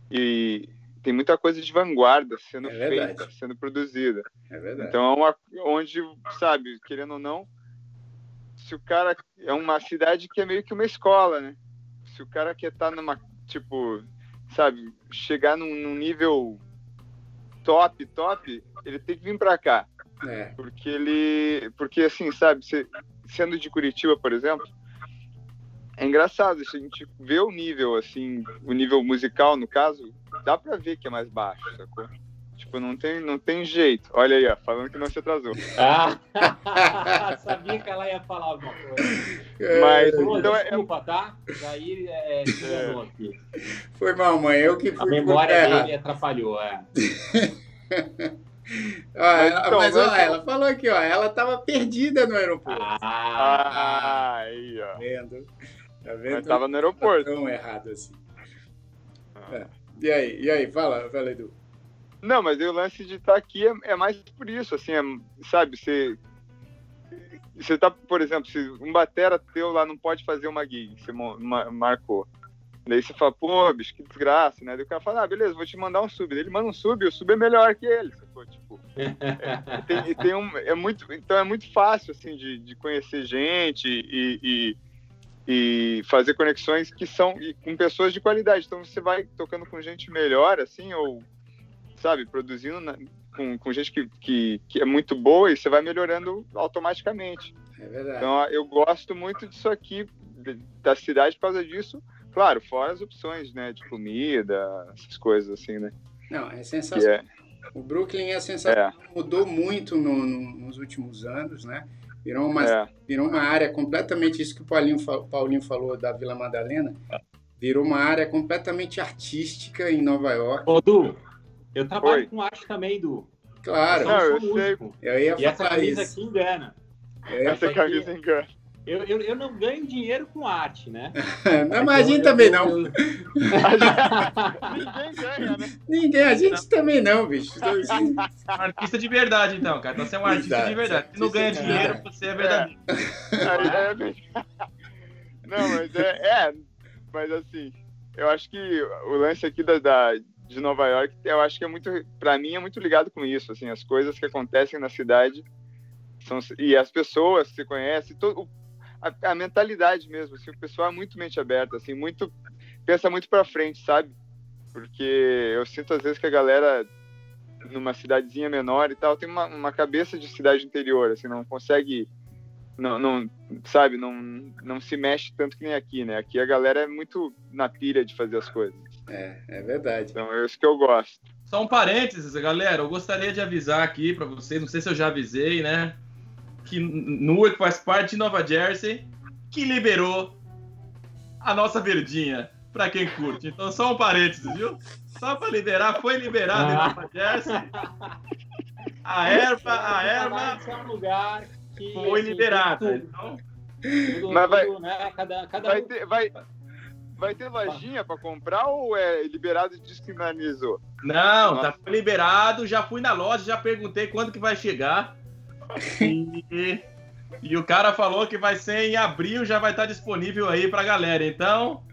e tem muita coisa de vanguarda sendo é feita, sendo produzida. É verdade. Então, é uma, onde, sabe, querendo ou não, se o cara é uma cidade que é meio que uma escola, né? Se o cara quer estar tá numa, tipo, sabe, chegar num, num nível top, top, ele tem que vir para cá. É. Porque ele. Porque assim, sabe, sendo de Curitiba, por exemplo, é engraçado, se a gente vê o nível, assim, o nível musical, no caso, dá pra ver que é mais baixo, sacou? Tipo, não tem, não tem jeito. Olha aí, ó, falando que não se atrasou. Ah, sabia que ela ia falar alguma coisa. É. Mas, Pô, então, é- desculpa, é... tá? Daí é, é. aqui. Foi mal, mãe. Eu que fui A memória dele atrapalhou, é. Ó, ela, então, mas ó, ela falou aqui, ó, ela tava perdida no aeroporto. Ah, aí, ó. Tá vendo? Tá vendo? Mas tava no aeroporto. Tão errado assim. É. E aí, e aí, fala, fala, Edu. Não, mas o lance de estar tá aqui é, é, mais por isso, assim, é, sabe, você. Você tá, por exemplo, se um batera teu lá não pode fazer uma gig, você marcou. Daí você fala, pô, bicho, que desgraça, né? Daí o cara fala, ah, beleza, vou te mandar um sub. Daí ele manda um sub e o sub é melhor que ele. Sacou? Tipo, é, tem, tem um, é muito, então é muito fácil, assim, de, de conhecer gente e, e, e fazer conexões que são com pessoas de qualidade. Então você vai tocando com gente melhor, assim, ou, sabe, produzindo na, com, com gente que, que, que é muito boa e você vai melhorando automaticamente. É verdade. Então eu gosto muito disso aqui, da cidade, por causa disso Claro, fora as opções, né, de comida, essas coisas assim, né? Não, é sensacional. É... O Brooklyn é sensacional, é. mudou muito no, no, nos últimos anos, né? Virou uma, é. virou uma área completamente, isso que o Paulinho, Paulinho falou da Vila Madalena, virou uma área completamente artística em Nova York. Ô, Du, eu trabalho Oi. com arte também, Du. Claro. Não, eu, sei. Eu ia e essa camisa isso. aqui engana. Essa camisa engana. Eu, eu, eu não ganho dinheiro com arte, né? não, mas a gente também não. Ninguém ganha, né? Ninguém, a gente não. também não, bicho. artista de verdade, então, cara. Você é um artista Exato. de verdade. Se não ganha dinheiro, você é verdadeiro. É. não, mas é, é, Mas assim, eu acho que o lance aqui da, da, de Nova York, eu acho que é muito, pra mim, é muito ligado com isso. Assim, as coisas que acontecem na cidade. São, e as pessoas que se conhecem, todo, a, a, mentalidade mesmo, assim, o pessoal é muito mente aberta, assim, muito pensa muito para frente, sabe? Porque eu sinto às vezes que a galera numa cidadezinha menor e tal tem uma, uma cabeça de cidade interior, assim, não consegue não, não sabe, não, não se mexe tanto que nem aqui, né? Aqui a galera é muito na pilha de fazer as coisas. É, é verdade. Então é isso que eu gosto. Só um parênteses, galera. Eu gostaria de avisar aqui para vocês, não sei se eu já avisei, né? Que Newark faz parte de Nova Jersey, que liberou a nossa verdinha para quem curte. Então, só um parênteses, viu? Só para liberar, foi liberado ah. em Nova Jersey. A erva, a erva é um lugar que foi assim, liberada. Então, tudo, Mas vai, tudo, né? cada, cada vai, ter, vai, vai ter lojinha para comprar ou é liberado e descriminalizou? Não, Nossa. tá liberado. Já fui na loja, já perguntei quando que vai chegar. E, e o cara falou que vai ser em abril, já vai estar disponível aí pra galera. Então.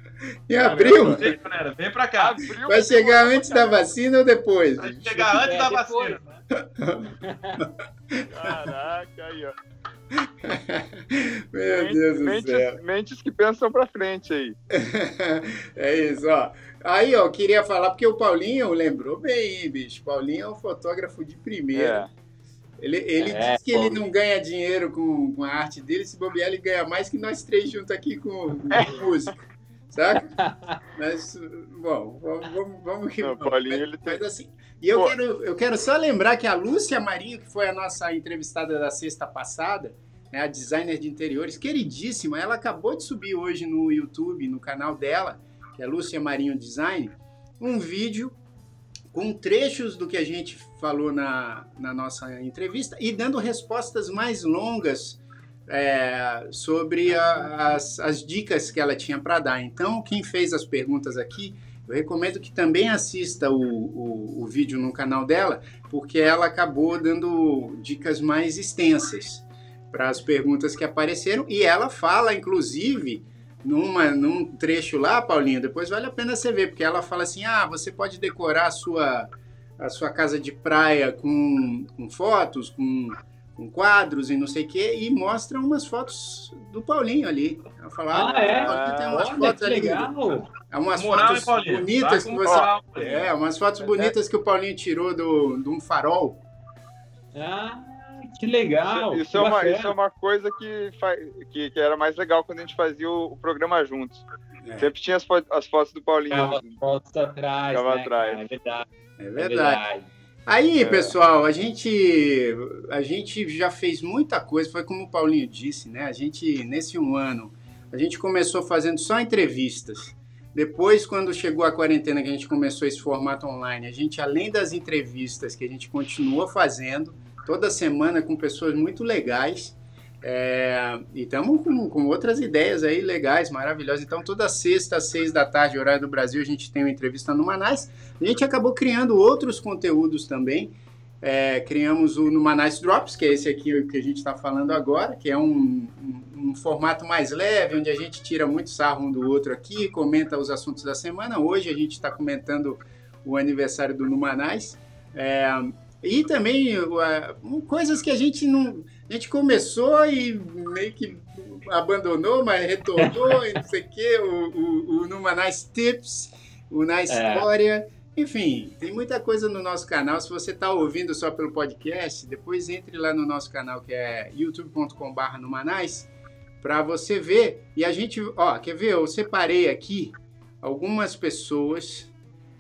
Em abril? Vem, galera, vem pra cá. Abril, vai chegar antes da vacina ou depois? Vai chegar antes é, da depois, vacina. Né? Caraca, aí, ó. Meu mentes, Deus do mentes, céu. Mentes que pensam pra frente aí. é isso, ó. Aí, ó, queria falar, porque o Paulinho lembrou bem, bicho. Paulinho é um fotógrafo de primeira. É. Ele, ele é, diz que ele não ganha dinheiro com, com a arte dele, se bobear, ele ganha mais que nós três juntos aqui com, com música. Saca? Mas, bom, vamos, vamos que não, Paulinho, ele tem... Mas assim, e eu quero, eu quero só lembrar que a Lúcia Marinho, que foi a nossa entrevistada da sexta passada, né, a designer de interiores, queridíssima, ela acabou de subir hoje no YouTube, no canal dela, que é Lúcia Marinho Design, um vídeo com trechos do que a gente falou na, na nossa entrevista e dando respostas mais longas é, sobre a, as, as dicas que ela tinha para dar. Então, quem fez as perguntas aqui, eu recomendo que também assista o, o, o vídeo no canal dela, porque ela acabou dando dicas mais extensas para as perguntas que apareceram e ela fala, inclusive, numa, num trecho lá, Paulinho, depois vale a pena você ver, porque ela fala assim: ah, você pode decorar a sua, a sua casa de praia com, com fotos, com, com quadros e não sei o quê, e mostra umas fotos do Paulinho ali. Ela fala, ah, é? tem umas Olha, fotos ali. Legal. É umas moral, fotos bonitas que você. Moral, é, umas fotos é bonitas que o Paulinho tirou do, de um farol. Ah, que legal! Isso, isso, é, uma, isso é uma coisa que, que, que, era mais legal quando a gente fazia o, o programa juntos. É. Sempre tinha as, as, fotos do Paulinho. Ficava as fotos atrás. Ficava né, atrás. É verdade. É verdade. É verdade. Aí, é. pessoal, a gente, a gente já fez muita coisa, foi como o Paulinho disse, né? A gente, nesse um ano, a gente começou fazendo só entrevistas. Depois, quando chegou a quarentena, que a gente começou esse formato online, a gente, além das entrevistas que a gente continua fazendo, toda semana com pessoas muito legais, é, e estamos com, com, outras ideias aí legais, maravilhosas. Então, toda sexta às seis da tarde, horário do Brasil, a gente tem uma entrevista no Manais. A gente acabou criando outros conteúdos também. É, criamos o Numanais Drops, que é esse aqui que a gente está falando agora, que é um, um, um, formato mais leve, onde a gente tira muito sarro um do outro aqui, comenta os assuntos da semana. Hoje a gente está comentando o aniversário do Numanais. É, e também uh, coisas que a gente não. A gente começou e meio que abandonou, mas retornou e não sei o quê. O, o, o Numanais Tips, o Na é. História. Enfim, tem muita coisa no nosso canal. Se você está ouvindo só pelo podcast, depois entre lá no nosso canal que é youtube.com.br numanais para você ver. E a gente, ó, quer ver? Eu separei aqui algumas pessoas.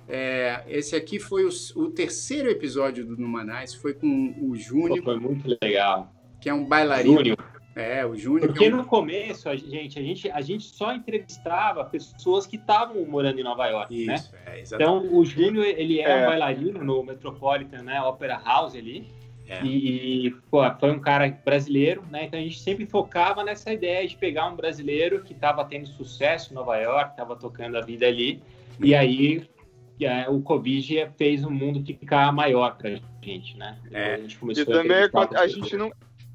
É, esse aqui foi o, o, terceiro episódio do Numanais, foi com o Júnior. Foi muito legal. Que é um bailarino. Júnior. É, o Júnior. Porque é um... no começo, a gente, a, gente, a gente só entrevistava pessoas que estavam morando em Nova York, né? Isso, né? É, então, o Júnior, ele era é. um bailarino no Metropolitan né, Opera House ali. É. E, pô, foi um cara brasileiro, né? Então a gente sempre focava nessa ideia de pegar um brasileiro que estava tendo sucesso em Nova York, estava tocando a vida ali. E aí é, o Covid fez o mundo ficar maior para a gente, né? É. A gente começou e também a, a gente não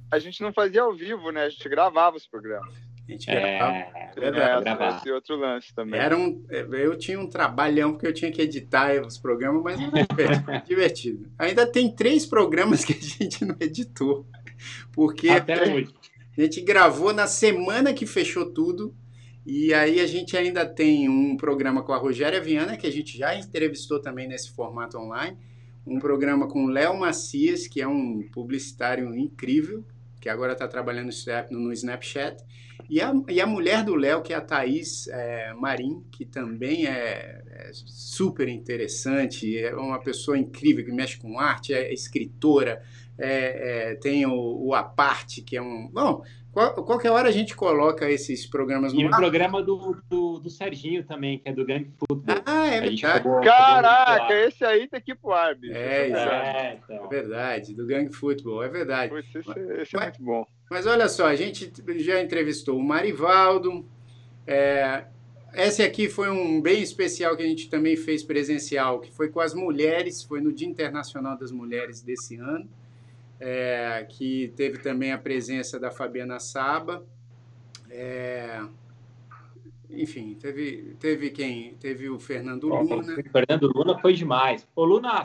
a gente não fazia ao vivo, né? A gente gravava os programas. A gente gravava. É, é, esse outro lance também. Era um, eu tinha um trabalhão porque eu tinha que editar os programas, mas era divertido. Ainda tem três programas que a gente não editou. Porque Até hoje. a gente gravou na semana que fechou tudo. E aí a gente ainda tem um programa com a Rogéria Viana, que a gente já entrevistou também nesse formato online. Um programa com o Léo Macias, que é um publicitário incrível, que agora está trabalhando no Snapchat. E a, e a mulher do Léo, que é a Thaís é, Marim, que também é, é, super interessante, é uma pessoa incrível que mexe com arte, é escritora, é, é, tem o, o Aparte, que é um. Bom, qual, qualquer hora a gente coloca esses programas no E o programa do, do, do, Serginho também, que é do Gang Futebol. Ah, é verdade. Caraca, esse aí tem que ir pro ar, bicho. É, é, então. é verdade, do Gang Futebol, é verdade. Esse, esse é muito bom. Mas olha só, a gente já entrevistou o Marivaldo. É, esse aqui foi um bem especial que a gente também fez presencial, que foi com as mulheres, foi no Dia Internacional das Mulheres desse ano é, que teve também a presença da Fabiana Saba. É, enfim, teve, teve quem? Teve o Fernando Luna. O Fernando Luna foi demais. Ô, Luna,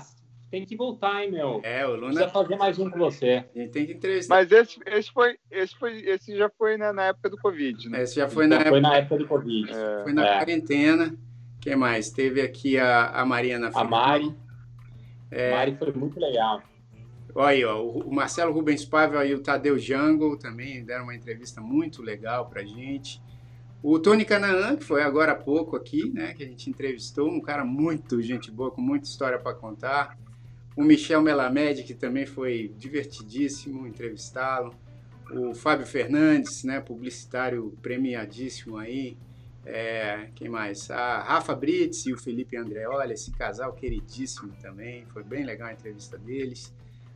tem que voltar, hein, meu? É, o Luna. Precisa fazer mais um com você. A gente tem que entrevistar. Mas esse, esse, foi, esse, foi, esse já foi na, na época do Covid, né? Esse já foi, na, já época, foi na época do Covid. É. Foi na é. quarentena. Quem mais? Teve aqui a, a Mariana A Mari. É. A Mari foi muito legal. Olha aí, o Marcelo Rubens Paiva e o Tadeu Jango também deram uma entrevista muito legal pra gente. O Tony Canaan, que foi agora há pouco aqui, né, que a gente entrevistou, um cara muito gente boa, com muita história para contar. O Michel Melamed, que também foi divertidíssimo entrevistá-lo. O Fábio Fernandes, né, publicitário premiadíssimo aí. É, quem mais? A Rafa Brits e o Felipe Andreoli, esse casal queridíssimo também. Foi bem legal a entrevista deles.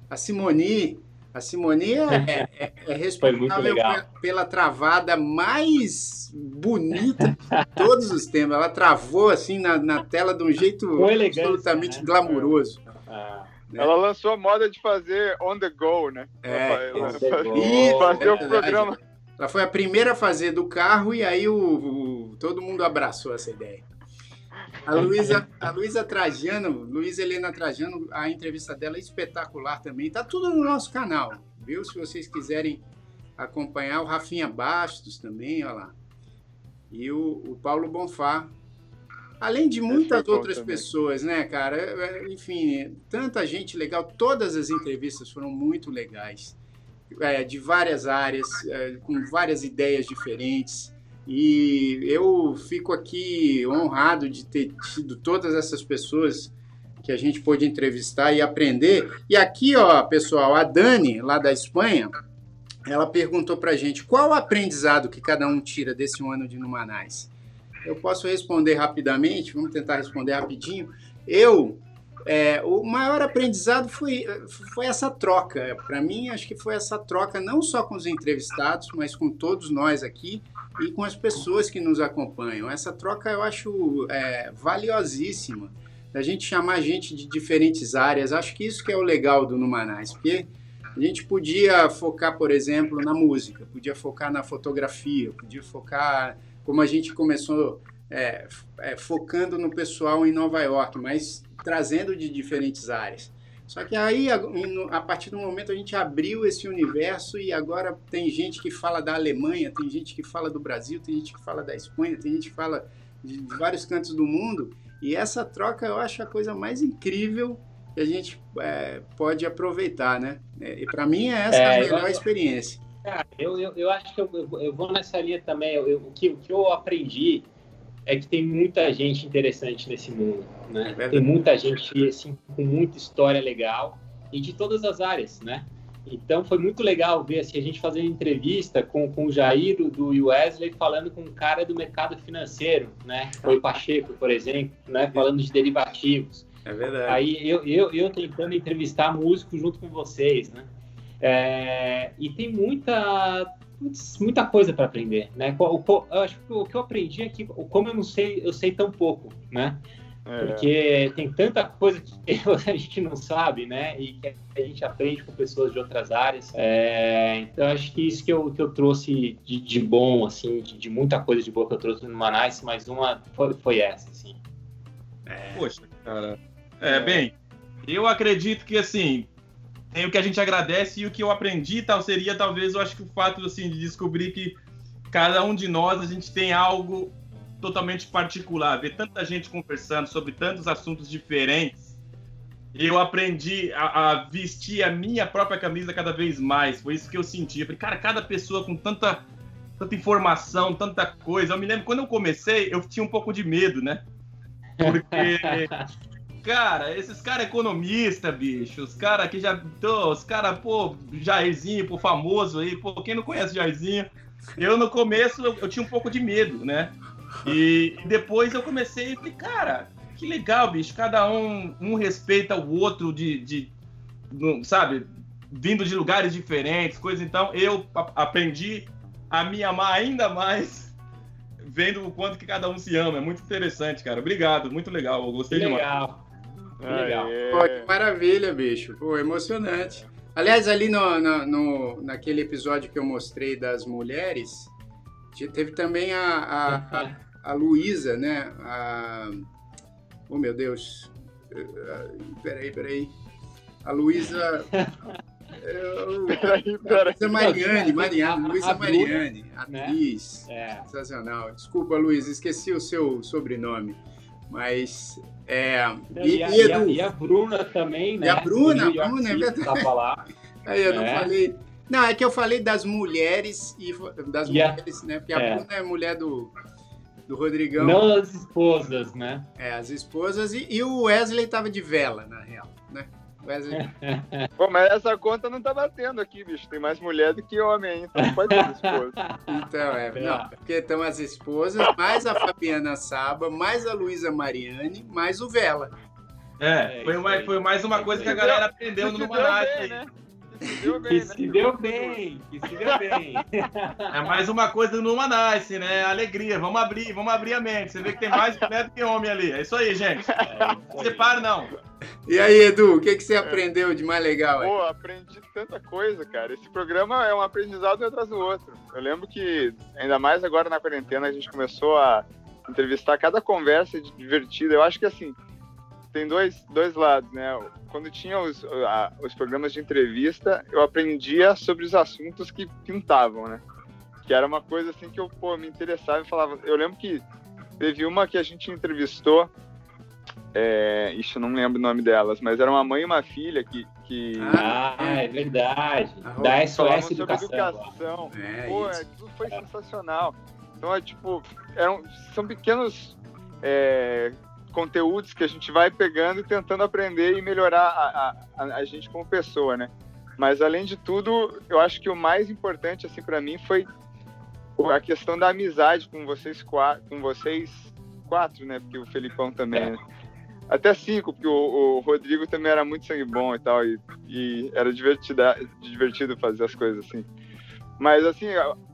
A Simoni, a Simoni é, é, é, é responsável pela travada mais bonita de todos os tempos. Ela travou assim na, na tela de um jeito absolutamente né? glamuroso. Ah. Né? Ela lançou a moda de fazer on the go, né? É, ela, ela fazer o programa. Ela foi a primeira a fazer do carro e aí o, o todo mundo abraçou essa ideia. A Luísa, a Luísa Trajano, Luísa Helena Trajano, a entrevista dela é espetacular também. Tá tudo no nosso canal, viu? Se vocês quiserem acompanhar, o Rafinha Bastos também, olha lá. E o, o Paulo Bonfá. Além de muitas outras também. pessoas, né, cara? É, é, enfim, tanta gente legal. Todas as entrevistas foram muito legais. É, de várias áreas, é, com várias ideias diferentes. E eu fico aqui honrado de ter tido todas essas pessoas que a gente pôde entrevistar e aprender. E aqui, ó, pessoal, a Dani, lá da Espanha, ela perguntou pra gente qual o aprendizado que cada um tira desse ano de Numanais. eu posso responder rapidamente, vamos tentar responder rapidinho. Eu, é, o maior aprendizado foi, foi essa troca. Para mim, acho que foi essa troca não só com os entrevistados, mas com todos nós aqui e com as pessoas que nos acompanham. Essa troca eu acho é, valiosíssima, da gente chamar gente de diferentes áreas. Acho que isso que é o legal do Numanais, porque a gente podia focar, por exemplo, na música, podia focar na fotografia, podia focar, como a gente começou é, é, focando no pessoal em Nova York, mas trazendo de diferentes áreas. Só que aí, a, partir do momento, a gente abriu esse universo e agora tem gente que fala da Alemanha, tem gente que fala do Brasil, tem gente que fala da Espanha, tem gente que fala de, vários cantos do mundo. E essa troca eu acho a coisa mais incrível que a gente é, pode aproveitar, né? É, e para mim é essa é, a melhor eu, experiência. Cara, eu, eu, eu, acho que eu, eu vou nessa linha também. O, que, o que eu aprendi é que tem muita gente interessante nesse mundo, né? É tem muita gente assim com muita história legal e de todas as áreas, né? Então foi muito legal ver assim, a gente fazendo entrevista com, com o Jair do Wesley falando com um cara do mercado financeiro, né? Foi Pacheco, por exemplo, né? Falando de derivativos. É verdade. Aí eu, eu, eu tentando entrevistar músicos junto com vocês, né? É, e tem muita muita coisa para aprender, né? O, o, eu acho que o que eu aprendi é que como eu não sei, eu sei tão pouco, né? É. Porque tem tanta coisa que a gente não sabe, né? E que a gente aprende com pessoas de outras áreas. É, então, acho que isso que eu, que eu trouxe de, de bom, assim, de, de, muita coisa de boa que eu trouxe no Manais, mas uma foi, foi essa, assim. É. Poxa, cara, é, bem, eu acredito que, assim, tem o que a gente agradece e o que eu aprendi tal seria, talvez, eu acho que o fato, assim, de descobrir que cada um de nós, a gente tem algo totalmente particular. Ver tanta gente conversando sobre tantos assuntos diferentes, eu aprendi a, a, vestir a minha própria camisa cada vez mais. Foi isso que eu senti. Eu falei, cara, cada pessoa com tanta, tanta informação, tanta coisa. Eu me lembro, quando eu comecei, eu tinha um pouco de medo, né? Porque cara, esses caras economistas, bicho, os caras que já. Tô, os caras, pô, Jairzinho, pô, famoso aí, pô, quem não conhece Jairzinho? Eu no começo eu, eu tinha um pouco de medo, né? E, depois eu comecei e falei, cara, que legal, bicho, cada um, um respeita o outro de, de, sabe, vindo de lugares diferentes, coisa. Então eu aprendi a me amar ainda mais vendo o quanto que cada um se ama. É muito interessante, cara. Obrigado, muito legal. Eu gostei que demais. Legal. Legal. Pô, que maravilha, bicho. Pô, emocionante. Aliás, ali no, no, no, naquele episódio que eu mostrei das mulheres, teve também a, a, a, a Luísa, né? A, oh, meu Deus. Peraí, peraí. A Luísa... Luísa Mariane, Mariane, Luísa Mariane, né? atriz, né? sensacional. Desculpa, Luísa, esqueci o seu sobrenome. Mas é. E, e, a, e, a, e, a, Bruna também, né? E a Bruna, a Bruna, é verdade. Aí eu é. não falei. Não, é que eu falei das mulheres e das mulheres, né? Porque a é. Bruna é mulher do, do Rodrigão. Não as esposas, né? É, as esposas e, e o Wesley tava de vela, na real. Wesley. Pô, mas essa conta não tá batendo aqui, bicho. Tem mais mulher do que homem, então não pode ter esposa. Então, é. Não, porque estão as esposas, mais a Fabiana Saba, mais a Luísa Mariani, mais o Vela. É, foi, uma, foi mais uma coisa que a galera aprendeu no Numanate. Né? Que se deu bem, que se deu bem. É mais uma coisa no Manice, né? Alegria, vamos abrir, vamos abrir a mente. Você vê que tem mais mulher do que homem ali. É isso aí, gente. Não separa, não. E aí, Edu, o que, que você aprendeu de mais legal? Aí? Pô, aprendi tanta coisa, cara. Esse programa é um aprendizado um atrás do outro. Eu lembro que, ainda mais agora na quarentena, a gente começou a entrevistar cada conversa divertida. Eu acho que, assim, tem dois, dois lados, né? Quando tinha os, a, os programas de entrevista, eu aprendia sobre os assuntos que pintavam, né? Que era uma coisa assim que eu pô, me interessava e falava. Eu lembro que teve uma que a gente entrevistou, é, isso não lembro o nome delas, mas era uma mãe e uma filha que. que ah, é verdade. Da SOS Educação. educação. É, pô, é, tudo foi sensacional. Então, é tipo, eram, são pequenos é, conteúdos que a gente vai pegando e tentando aprender e melhorar a, a, a gente como pessoa, né? Mas além de tudo, eu acho que o mais importante assim para mim foi a questão da amizade com vocês quatro, com vocês quatro, né? Porque o Felipão também, né? Até cinco, porque o, o, Rodrigo também era muito sangue bom e tal, e, e era divertido fazer as coisas assim. Mas assim,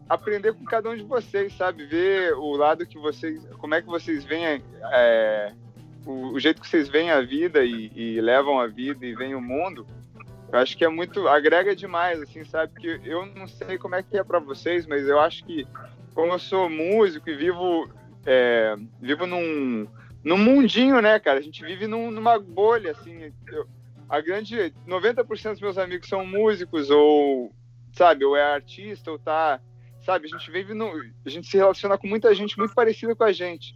aprender com cada um de vocês, sabe? Ver o lado que vocês, como é que vocês veem, é, o, o, jeito que vocês veem a vida e, e, levam a vida e veem o mundo. Eu acho que é muito, agrega demais, assim, sabe? Que eu não sei como é que é para vocês, mas eu acho que como eu sou músico e vivo, é, vivo num no mundinho, né, cara? A gente vive num, numa bolha, assim. Eu, a grande 90% dos meus amigos são músicos ou, sabe, ou é artista ou tá, sabe? A gente vive no, a gente se relaciona com muita gente muito parecida com a gente.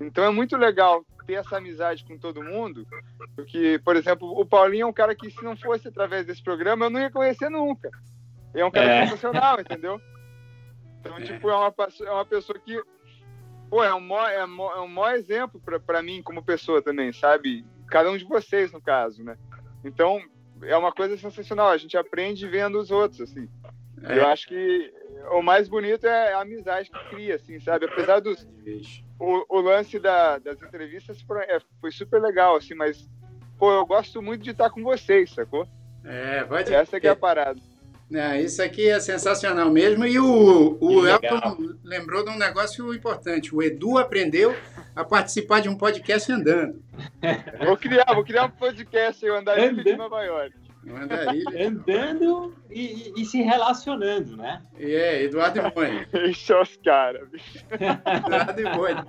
Então é muito legal ter essa amizade com todo mundo, porque, por exemplo, o Paulinho é um cara que se não fosse através desse programa eu não ia conhecer nunca. Ele é um cara é. sensacional, entendeu? Então, é. tipo, é uma, é uma pessoa que pô, é um maior, é, é um maior exemplo para mim como pessoa também, sabe? Cada um de vocês, no caso, né? Então, é uma coisa sensacional. A gente aprende vendo os outros, assim. É. Eu acho que o mais bonito é a amizade que cria, assim, sabe? Apesar dos... O, o lance da, das entrevistas foi, é, foi super legal, assim, mas, pô, eu gosto muito de estar com vocês, sacou? É, vai Essa que é a parada. É, isso aqui é sensacional mesmo. E o, o Elton lembrou de um negócio importante. O Edu aprendeu a participar de um podcast andando. Vou criar, vou criar um podcast eu andarilho de Nova York. Andando e, e, e, se relacionando, né? E é, Eduardo e Mônica. Ixi, os caras, bicho. Eduardo e Mônica.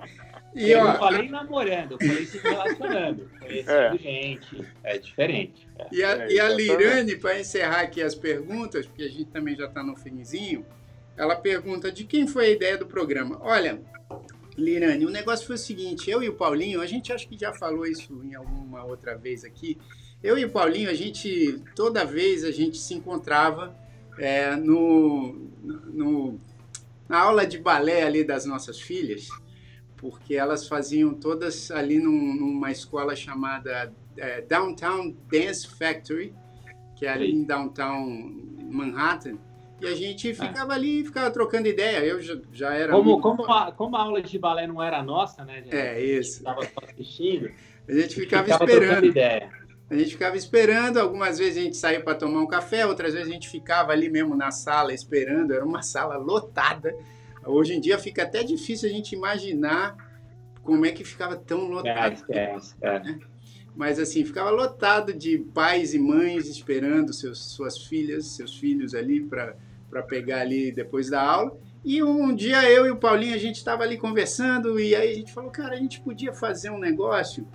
E, eu ó, não falei namorando, eu falei se relacionando, conhecendo é. gente, é diferente. É. E a, e a Lirane, para encerrar aqui as perguntas, porque a gente também já está no finzinho, ela pergunta de quem foi a ideia do programa. Olha, Lirane, o negócio foi o seguinte, eu e o Paulinho, a gente acho que já falou isso em alguma outra vez aqui, eu e o Paulinho, a gente, toda vez a gente se encontrava é, no, no, na aula de balé ali das nossas filhas, porque elas faziam todas ali num, numa escola chamada é, Downtown Dance Factory, que é ali em Downtown Manhattan. E a gente ah. ficava ah. ali, ficava trocando ideia. Eu já, já era. Como, como, a, como a aula de balé não era nossa, né? Já, é, isso. Estava assistindo. A gente ficava, ficava esperando. Ideia. A gente ficava esperando. Algumas vezes a gente saía para tomar um café, outras vezes a gente ficava ali mesmo na sala esperando. Era uma sala lotada. Hoje em dia fica até difícil a gente imaginar como é que ficava tão lotado. É, é, né? Mas assim, ficava lotado de pais e mães esperando seus, suas filhas, seus filhos ali para pegar ali depois da aula. E um dia eu e o Paulinho, a gente estava ali conversando e aí a gente falou, cara, a gente podia fazer um negócio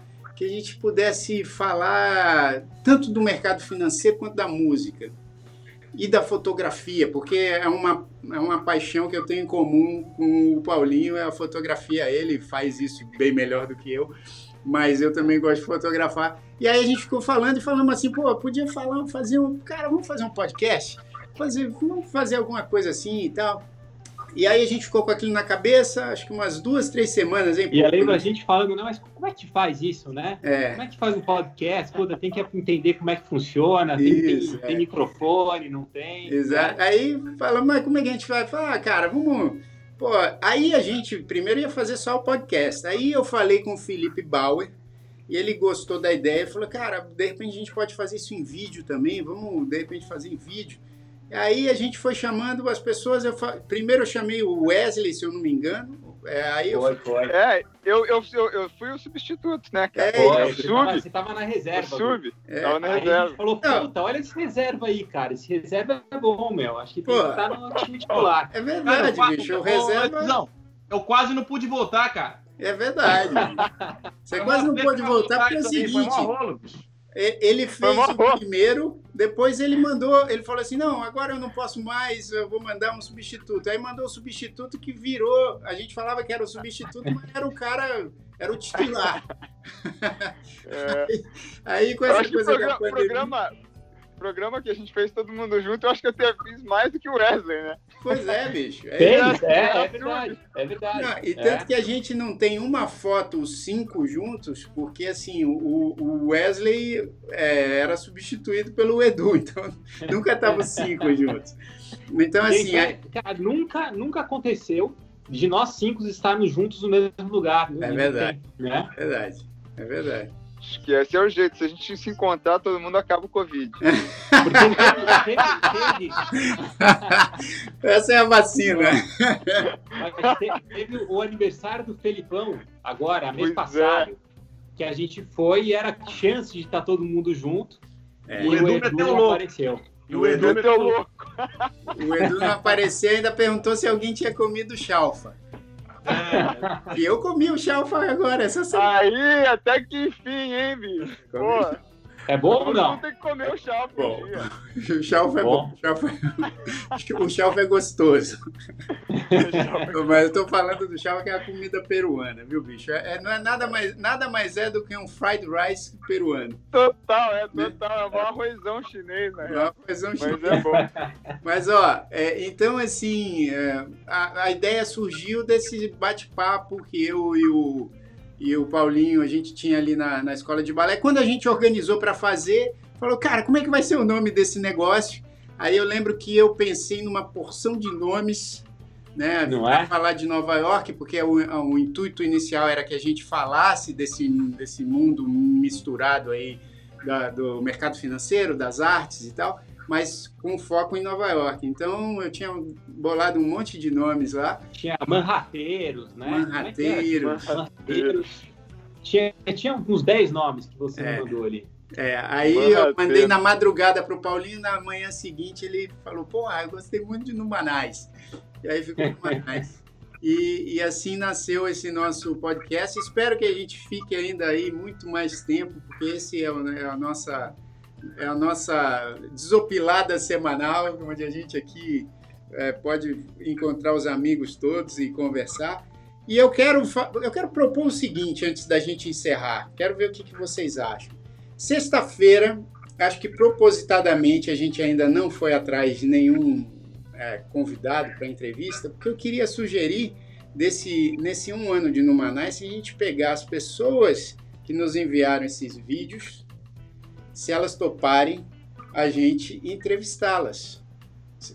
que a gente pudesse falar tanto do mercado financeiro quanto da música e da fotografia, porque é uma, é uma paixão que eu tenho em comum com o Paulinho, é a fotografia. Ele faz isso bem melhor do que eu, mas eu também gosto de fotografar. E aí a gente ficou falando e falamos assim, pô, podia falar, fazer um, cara, vamos fazer um podcast, fazer, vamos fazer alguma coisa assim e tal. E aí a gente ficou com aquilo na cabeça, acho que umas duas, três semanas, hein? E eu lembro a gente falando, não, mas como é que faz isso, né? É. Como é que faz um podcast? Puta, tem que entender como é que funciona, tem, isso, tem, é. tem microfone, não tem. Exato. Né? Aí falamos, mas como é que a gente vai? Fala, ah, cara, vamos. Pô, aí a gente primeiro ia fazer só o podcast. Aí eu falei com o Felipe Bauer, e ele gostou da ideia, falou, cara, de repente a gente pode fazer isso em vídeo também, vamos de repente fazer em vídeo. Aí a gente foi chamando as pessoas. Eu, primeiro eu chamei o Wesley, se eu não me engano. É, aí eu, foi, foi. É, eu, eu, eu, fui o substituto, né, cara? É, foi, você, tava, você tava na reserva. Sub, é. tava na aí reserva. A gente falou, puta, olha esse reserva aí, cara. Esse reserva é bom, meu. Acho que tem Pô, que estar no time titular. É verdade, cara, bicho. O reserva. Não, eu quase não pude voltar, cara. É verdade. Você quase não pôde voltar porque é o seguinte. Foi um rolo, bicho. Ele fez o primeiro, depois ele mandou, ele falou assim: não, agora eu não posso mais, eu vou mandar um substituto. Aí mandou o substituto que virou. A gente falava que era o substituto, mas era o cara, era o titular. É. Aí, aí, com essa coisa programa, da pandemia, programa, programa que a gente fez todo mundo junto, eu acho que eu até fiz mais do que o Wesley, né? Pois é, bicho. É, é, é, é verdade. É verdade. Não, e tanto é. que a gente não tem uma foto, os cinco juntos, porque assim, o, o Wesley é, era substituído pelo Edu, então nunca estavam os cinco juntos. Então, assim. Gente, é... Cara, nunca, nunca aconteceu de nós cinco estarmos juntos no mesmo lugar. É verdade. Tempo, né? É verdade. É verdade. Acho que esse é o jeito. Se a gente se encontrar, todo mundo acaba o Covid. Porque Essa é a vacina. Mas teve o aniversário do Felipão, agora, mês pois é. passado, é. que a gente foi e era chance de estar todo mundo junto. É. E o Edu, o Edu não apareceu. E o Edu meteu louco. O Edu não apareceu e ainda perguntou se alguém tinha comido chalfa. É. E eu comi o chalfa agora, essa semana. Aí, até que enfim, hein, bicho? Pô. É bom ou não? Tem que comer o chalfa. Bom, o é bom. O chalfa é gostoso. Mas eu tô falando do chalfa que é a comida peruana, viu, bicho? É, é, não é nada mais, nada mais é do que um fried rice peruano. Total, é total. É um arrozão chinês, né? É um arrozão chinês. Mas é bom. Mas, ó, é, então, assim, é, a, a ideia surgiu desse bate-papo que eu e o e o Paulinho, a gente tinha ali na, na escola de balé. Quando a gente organizou para fazer, falou, cara, como é que vai ser o nome desse negócio? Aí eu lembro que eu pensei numa porção de nomes, né? Não é? falar de Nova York, porque o, o, intuito inicial era que a gente falasse desse, desse mundo misturado aí da, do mercado financeiro, das artes e tal mas com foco em Nova York. Então eu tinha bolado um monte de nomes lá. Tinha Manhateiros, né? Manhateiros. É Manhateiros. Tinha, tinha uns 10 nomes que você é. mandou ali. É, aí eu mandei na madrugada para o Paulinho, na manhã seguinte ele falou, pô, eu gostei muito de Numanais. E aí ficou Numanais. E, e, assim nasceu esse nosso podcast. Espero que a gente fique ainda aí muito mais tempo, porque esse é, o, é a nossa é a nossa desopilada semanal, onde a gente aqui é, pode encontrar os amigos todos e conversar. E eu quero, eu quero propor o seguinte antes da gente encerrar. Quero ver o que, que vocês acham. Sexta-feira, acho que propositadamente a gente ainda não foi atrás de nenhum é, convidado para entrevista, porque eu queria sugerir desse, nesse um ano de Numanais, se a gente pegar as pessoas que nos enviaram esses vídeos se elas toparem a gente entrevistá-las.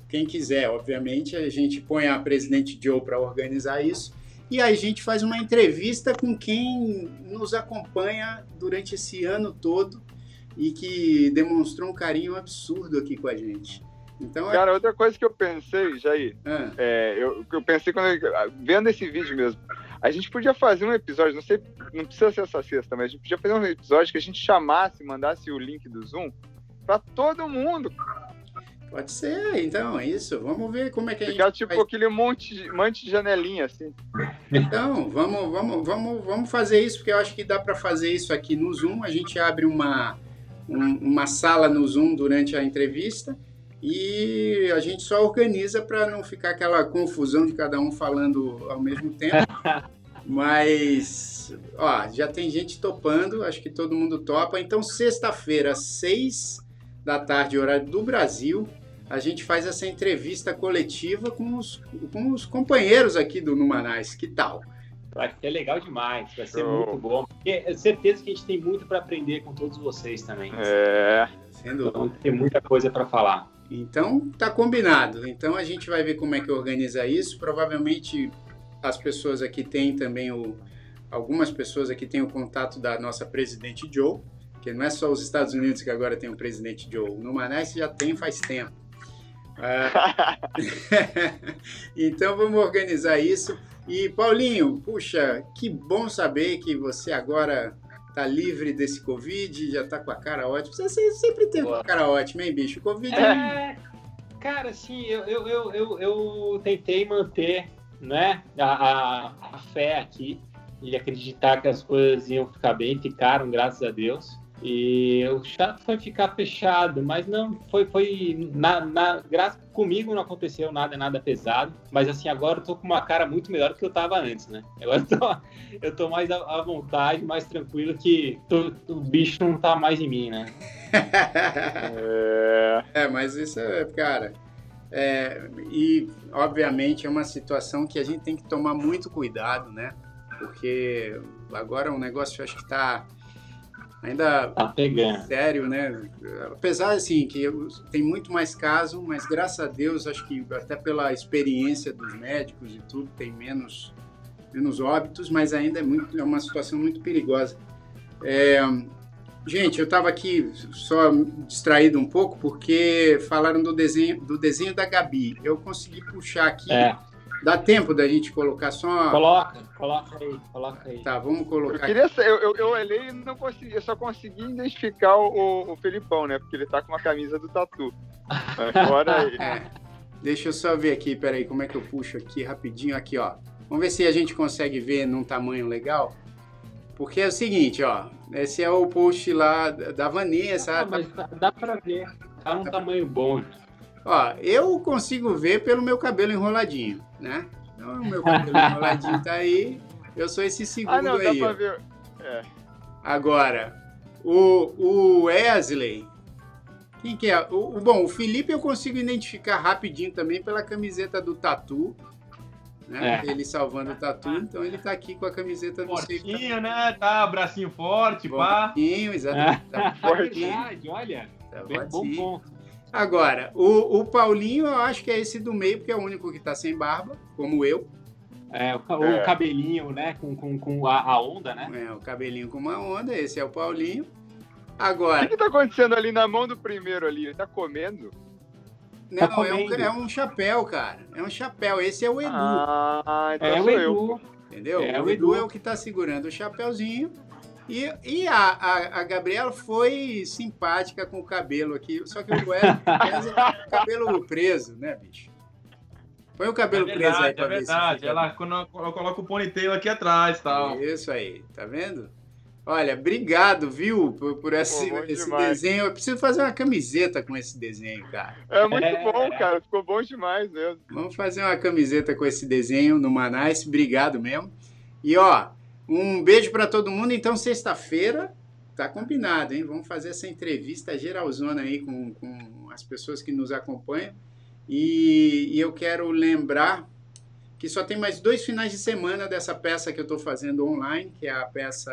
Quem quiser, obviamente, a gente põe a presidente Joe para organizar isso e a gente faz uma entrevista com quem nos acompanha durante esse ano todo e que demonstrou um carinho absurdo aqui com a gente. Então, é Cara, é... outra coisa que eu pensei, Jair, ah. é, eu, eu pensei quando eu, vendo esse vídeo mesmo, a gente podia fazer um episódio, não sei, não precisa ser essa sexta, mas a gente podia fazer um episódio que a gente chamasse, mandasse o link do Zoom para todo mundo. Pode ser, então, é isso. Vamos ver como é que a Ficar gente. Ficar tipo aquele monte, monte de janelinha, assim. Então, vamos, vamos, vamos, vamos fazer isso, porque eu acho que dá para fazer isso aqui no Zoom. A gente abre uma, um, uma sala no Zoom durante a entrevista e a gente só organiza para não ficar aquela confusão de cada um falando ao mesmo tempo. Mas, ó, já tem gente topando, acho que todo mundo topa. Então, sexta-feira, seis da tarde, horário do Brasil, a gente faz essa entrevista coletiva com os, com os companheiros aqui do Numanais. Que tal? Vai ser legal demais, vai ser muito bom. Porque é certeza que a gente tem muito para aprender com todos vocês também. É. Sendo... Então, tem muita coisa para falar. Então, tá combinado. Então, a gente vai ver como é que organiza isso. Provavelmente, as pessoas aqui têm também o... Algumas pessoas aqui têm o contato da nossa presidente Joe, que não é só os Estados Unidos que agora tem o presidente Joe. No Manaus já tem faz tempo. Ah, então, vamos organizar isso. E, Paulinho, puxa, que bom saber que você agora tá livre desse Covid, já tá com a cara ótima. Você sempre tem a cara ótima, hein, bicho? Covid é... é... Cara, assim, eu, eu, eu, eu, tentei manter né, a, a fé aqui e acreditar que as coisas iam ficar bem, ficaram, graças a Deus. E o chato foi ficar fechado, mas não foi foi na, na graças comigo não aconteceu nada nada pesado, mas assim agora eu tô com uma cara muito melhor do que eu tava antes, né? Agora eu tô, eu tô mais à, vontade, mais tranquilo que tô, o bicho não tá mais em mim, né? é... é, mas isso é, cara, é, e obviamente é uma situação que a gente tem que tomar muito cuidado, né? Porque agora o negócio eu acho que tá Ainda tá pegando. sério, né? Apesar assim que tem muito mais caso, mas graças a Deus acho que até pela experiência dos médicos e tudo tem menos menos óbitos, mas ainda é muito é uma situação muito perigosa. É, gente, eu estava aqui só distraído um pouco porque falaram do desenho do desenho da Gabi. Eu consegui puxar aqui. É. Dá tempo da gente colocar só. Coloca, coloca aí, coloca aí. Tá, vamos colocar. Eu, queria, eu, eu, eu olhei e não consegui, eu só consegui identificar o, o Felipão, né? Porque ele tá com uma camisa do Tatu. Agora aí. É. Deixa eu só ver aqui, peraí, como é que eu puxo aqui rapidinho, aqui, ó. Vamos ver se a gente consegue ver num tamanho legal. Porque é o seguinte, ó. Esse é o post lá da Vanessa. Ah, mas dá pra ver. Tá num tamanho bom. Ó, eu consigo ver pelo meu cabelo enroladinho, né? Então, o meu cabelo enroladinho tá aí. Eu sou esse segundo ah, não, aí. Dá pra ver. É. Agora, o, o Wesley. Quem que é? O, bom, o Felipe eu consigo identificar rapidinho também pela camiseta do Tatu. Né? É. Ele salvando o Tatu, então ele tá aqui com a camiseta do Fortinho, né? Tá, bracinho forte, pá. Fortinho, exatamente. É. Tá fortinho. olha. Tá bom ponto. Agora, o, o Paulinho, eu acho que é esse do meio, porque é o único que tá sem barba, como eu. É, o, o é. cabelinho, né, com, com, com a, a, onda, né? É, o cabelinho com uma onda, esse é o Paulinho. Agora... O que, que tá acontecendo ali na mão do primeiro ali? Ele tá comendo? Não, tá é, um, é, um, chapéu, cara. É um chapéu. Esse é o Edu. Ah, então é o Edu. Eu. Entendeu? É, o, Edu, Edu é o que tá segurando o chapéuzinho. E, e a, a, a, Gabriela foi simpática com o cabelo aqui, só que o Wesley o cabelo preso, né, bicho? Põe o cabelo é verdade, preso aí pra é ver verdade. Ela, quando eu coloco o ponytail aqui atrás tal. Isso aí, tá vendo? Olha, obrigado, viu, por, por esse, Pô, esse desenho. Eu preciso fazer uma camiseta com esse desenho, cara. É muito é... bom, cara. Ficou bom demais mesmo. Vamos fazer uma camiseta com esse desenho no Manais. Obrigado mesmo. E, ó, um beijo para todo mundo. Então, sexta-feira, tá combinado, hein? Vamos fazer essa entrevista geralzona aí com, com as pessoas que nos acompanham. E, e, eu quero lembrar que só tem mais dois finais de semana dessa peça que eu estou fazendo online, que é a peça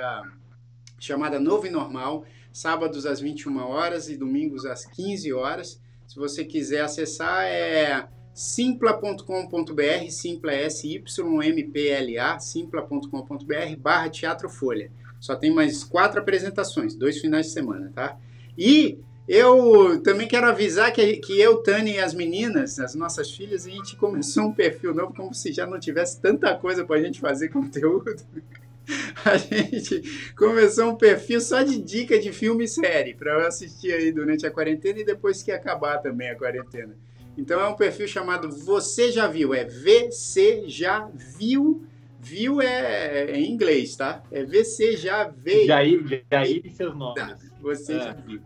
chamada Novo e Normal, sábados às 21 horas e domingos às 15 horas. Se você quiser acessar, é simpla.com.br, simpla S-Y-M-P-L-A, simpla.com.br, barra Teatro Folha. Só tem mais quatro apresentações, dois finais de semana, tá? E eu também quero avisar que, que eu, Tânia e as meninas, as nossas filhas, a gente começou um perfil novo como se já não tivesse tanta coisa para a gente fazer conteúdo. A gente começou um perfil só de dica de filme e série para eu assistir aí durante a quarentena e depois que acabar também a quarentena. Então é um perfil chamado Você Já Viu, é VC Já Viu. Viu é, é em inglês, tá? É VC Já Veio. Jair, Jair e seus nomes. Tá, você é. já viu.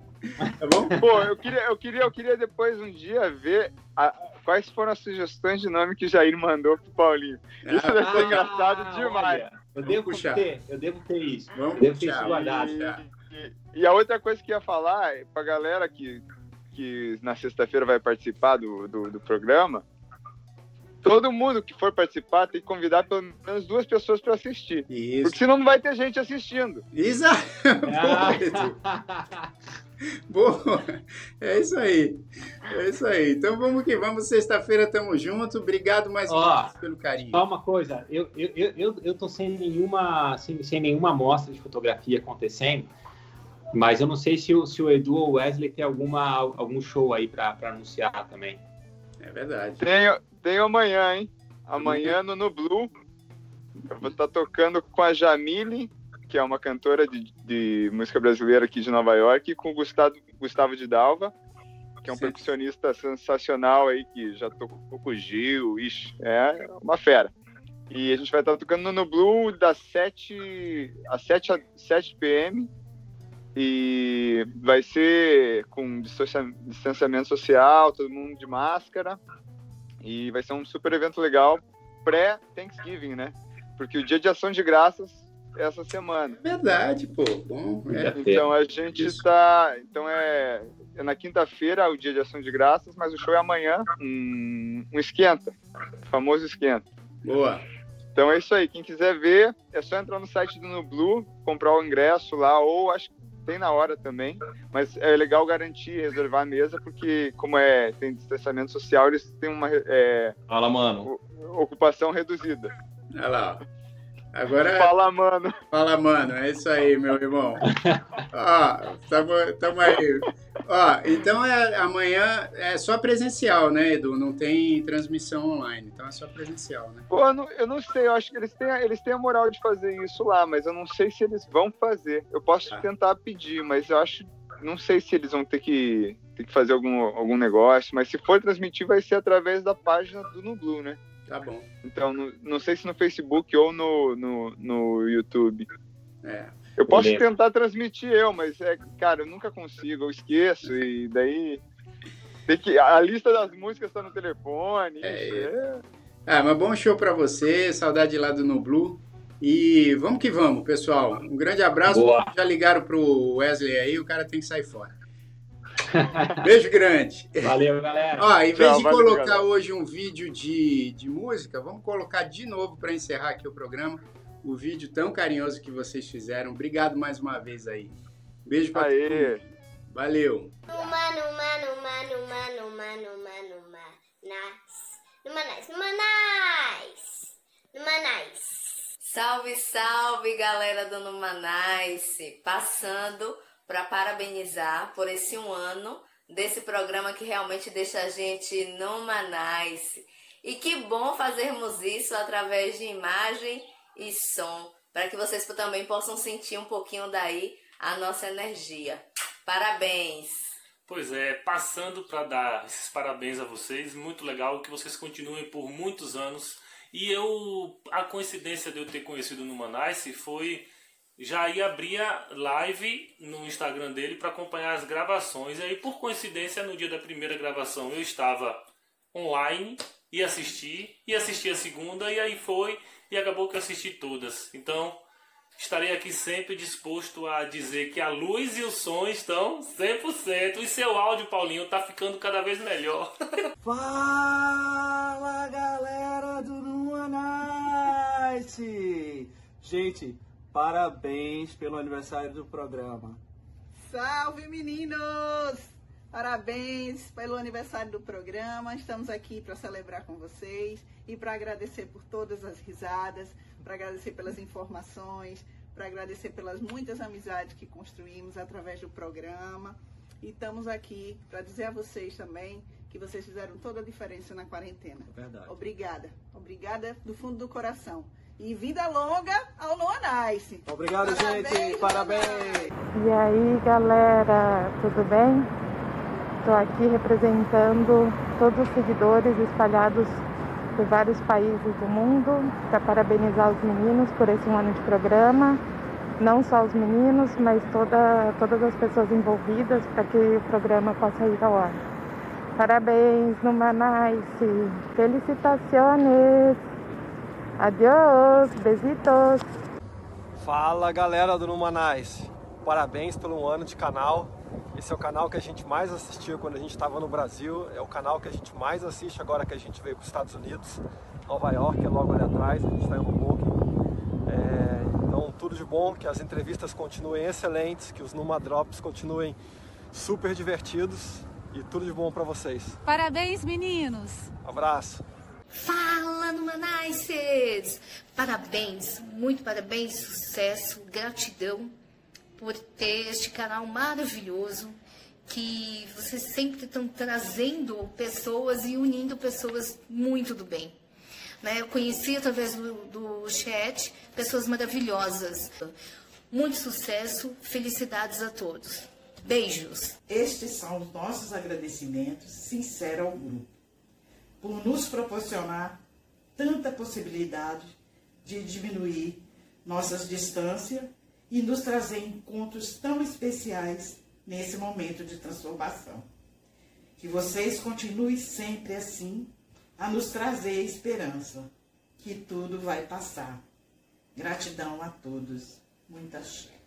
Tá bom? Pô, eu queria, eu queria, eu queria depois um dia ver a, quais foram as sugestões de nome que o Jair mandou pro Paulinho. Isso ah, deve ser engraçado demais. Olha, eu devo puxar. ter, eu devo ter isso. Vamos eu devo puxar, ter isso guardado. E, e, e, a outra coisa que ia falar, pra galera que que na sexta-feira vai participar do, do, do, programa, todo mundo que for participar tem que convidar pelo menos duas pessoas para assistir. Isso. Porque senão não vai ter gente assistindo. Exato. Ah. Boa, é isso aí. É isso aí. Então vamos que vamos. Sexta-feira tamo junto. Obrigado mais uma vez pelo carinho. Só uma coisa, eu, eu, eu, eu tô sem nenhuma, sem, sem nenhuma amostra de fotografia acontecendo. Mas eu não sei se o, se o Edu ou o Wesley tem alguma, algum show aí para anunciar também. É verdade. Tenho, tenho amanhã, hein? Amanhã no, no Blue. Eu vou estar tá tocando com a Jamile, que é uma cantora de, de música brasileira aqui de Nova York, e com o Gustavo, Gustavo de Dalva, que é um Sim. percussionista sensacional aí, que já tocou com o Gil, ixi, é uma fera. E a gente vai estar tá tocando no Blue das 7 às 7, 7 p.m e vai ser com distanciamento social, todo mundo de máscara. E vai ser um super evento legal pré-Thanksgiving, né? Porque o dia de ação de graças é essa semana. Verdade, pô. Bom, é. Então a gente está. Então é, é na quinta-feira o dia de ação de graças, mas o show é amanhã, um, um esquenta. O famoso esquenta. Boa. Então é isso aí. Quem quiser ver, é só entrar no site do Nublu, comprar o ingresso lá, ou acho tem na hora também, mas é legal garantir, reservar a mesa, porque como é tem distanciamento social, eles têm uma é, Fala, mano. ocupação reduzida. Olha lá. Agora. Fala, mano. Fala, mano. É isso aí, meu irmão. Ó, tamo, tamo aí. Ó, então é, amanhã é só presencial, né, Edu? Não tem transmissão online. Então é só presencial, né? Pô, eu não, eu não sei. Eu acho que eles têm, eles têm a moral de fazer isso lá, mas eu não sei se eles vão fazer. Eu posso Ah. tentar pedir, mas eu acho. Não sei se eles vão ter que, ter que fazer algum, algum negócio, mas se for transmitir, vai ser através da página do Nublu, né? Tá bom. Então, no- não sei se no Facebook ou no, no, no YouTube. É. Eu posso Beleza. tentar transmitir eu, mas é, cara, eu nunca consigo, eu esqueço e daí tem que a lista das músicas tá no telefone. É, Ah, mas bom show pra você. Saudade lá do Nublu. E vamos que vamos, pessoal. Um grande abraço. Boa. Já ligaram pro Wesley aí, o cara tem que sair fora. Beijo grande. Valeu, galera. Ó, em vez Tchau, de valeu, colocar galera. hoje um vídeo de, de música, vamos colocar de novo para encerrar aqui o programa o vídeo tão carinhoso que vocês fizeram. Obrigado mais uma vez aí. Beijo pra todo Aê. mundo. Valeu. Numa, nas. Numa, nas. Salve, salve, galera do Numanice! Passando para parabenizar por esse um ano desse programa que realmente deixa a gente Numanice. E que bom fazermos isso através de imagem e som, para que vocês também possam sentir um pouquinho daí a nossa energia. Parabéns! Pois é, passando para dar esses parabéns a vocês, muito legal que vocês continuem por muitos anos. E eu, a coincidência de eu ter conhecido no Manice foi já ia abrir live no Instagram dele para acompanhar as gravações. E aí, por coincidência, no dia da primeira gravação eu estava online e assisti, e assisti a segunda, e aí foi, e acabou que eu assisti todas. Então, estarei aqui sempre disposto a dizer que a luz e o som estão 100%. E seu áudio, Paulinho, tá ficando cada vez melhor. Fala galera do Nuanice! Gente, parabéns pelo aniversário do programa. Salve meninos! Parabéns pelo aniversário do programa. Estamos aqui para celebrar com vocês e para agradecer por todas as risadas, para agradecer pelas informações, para agradecer pelas muitas amizades que construímos através do programa. E estamos aqui para dizer a vocês também que vocês fizeram toda a diferença na quarentena. Verdade. Obrigada. Obrigada do fundo do coração. E vida longa ao Luanice. Obrigado, gente. Parabéns. E aí, galera, tudo bem? Estou aqui representando todos os seguidores espalhados por vários países do mundo para parabenizar os meninos por esse um ano de programa. Não só os meninos, mas toda, todas as pessoas envolvidas para que o programa possa ir ao ar. Parabéns, Numanice! Felicitaciones! Adiós! Besitos! Fala galera do Numanais, parabéns pelo um ano de canal. Esse é o canal que a gente mais assistiu quando a gente estava no Brasil, é o canal que a gente mais assiste agora que a gente veio para os Estados Unidos. Nova York é logo ali atrás, a gente está em Hoboken. É, então tudo de bom, que as entrevistas continuem excelentes, que os Numa Drops continuem super divertidos e tudo de bom para vocês. Parabéns, meninos! Abraço! Fala, Numanices! Parabéns, muito parabéns, sucesso, gratidão por ter este canal maravilhoso que vocês sempre estão trazendo pessoas e unindo pessoas muito do bem. Né? Eu conheci através do, do chat pessoas maravilhosas. Muito sucesso, felicidades a todos. Beijos. Estes são os nossos agradecimentos sinceros ao grupo, por nos proporcionar tanta possibilidade de diminuir nossas distâncias e nos trazer encontros tão especiais nesse momento de transformação. Que vocês continuem sempre assim, a nos trazer esperança, que tudo vai passar. Gratidão a todos. Muita fé.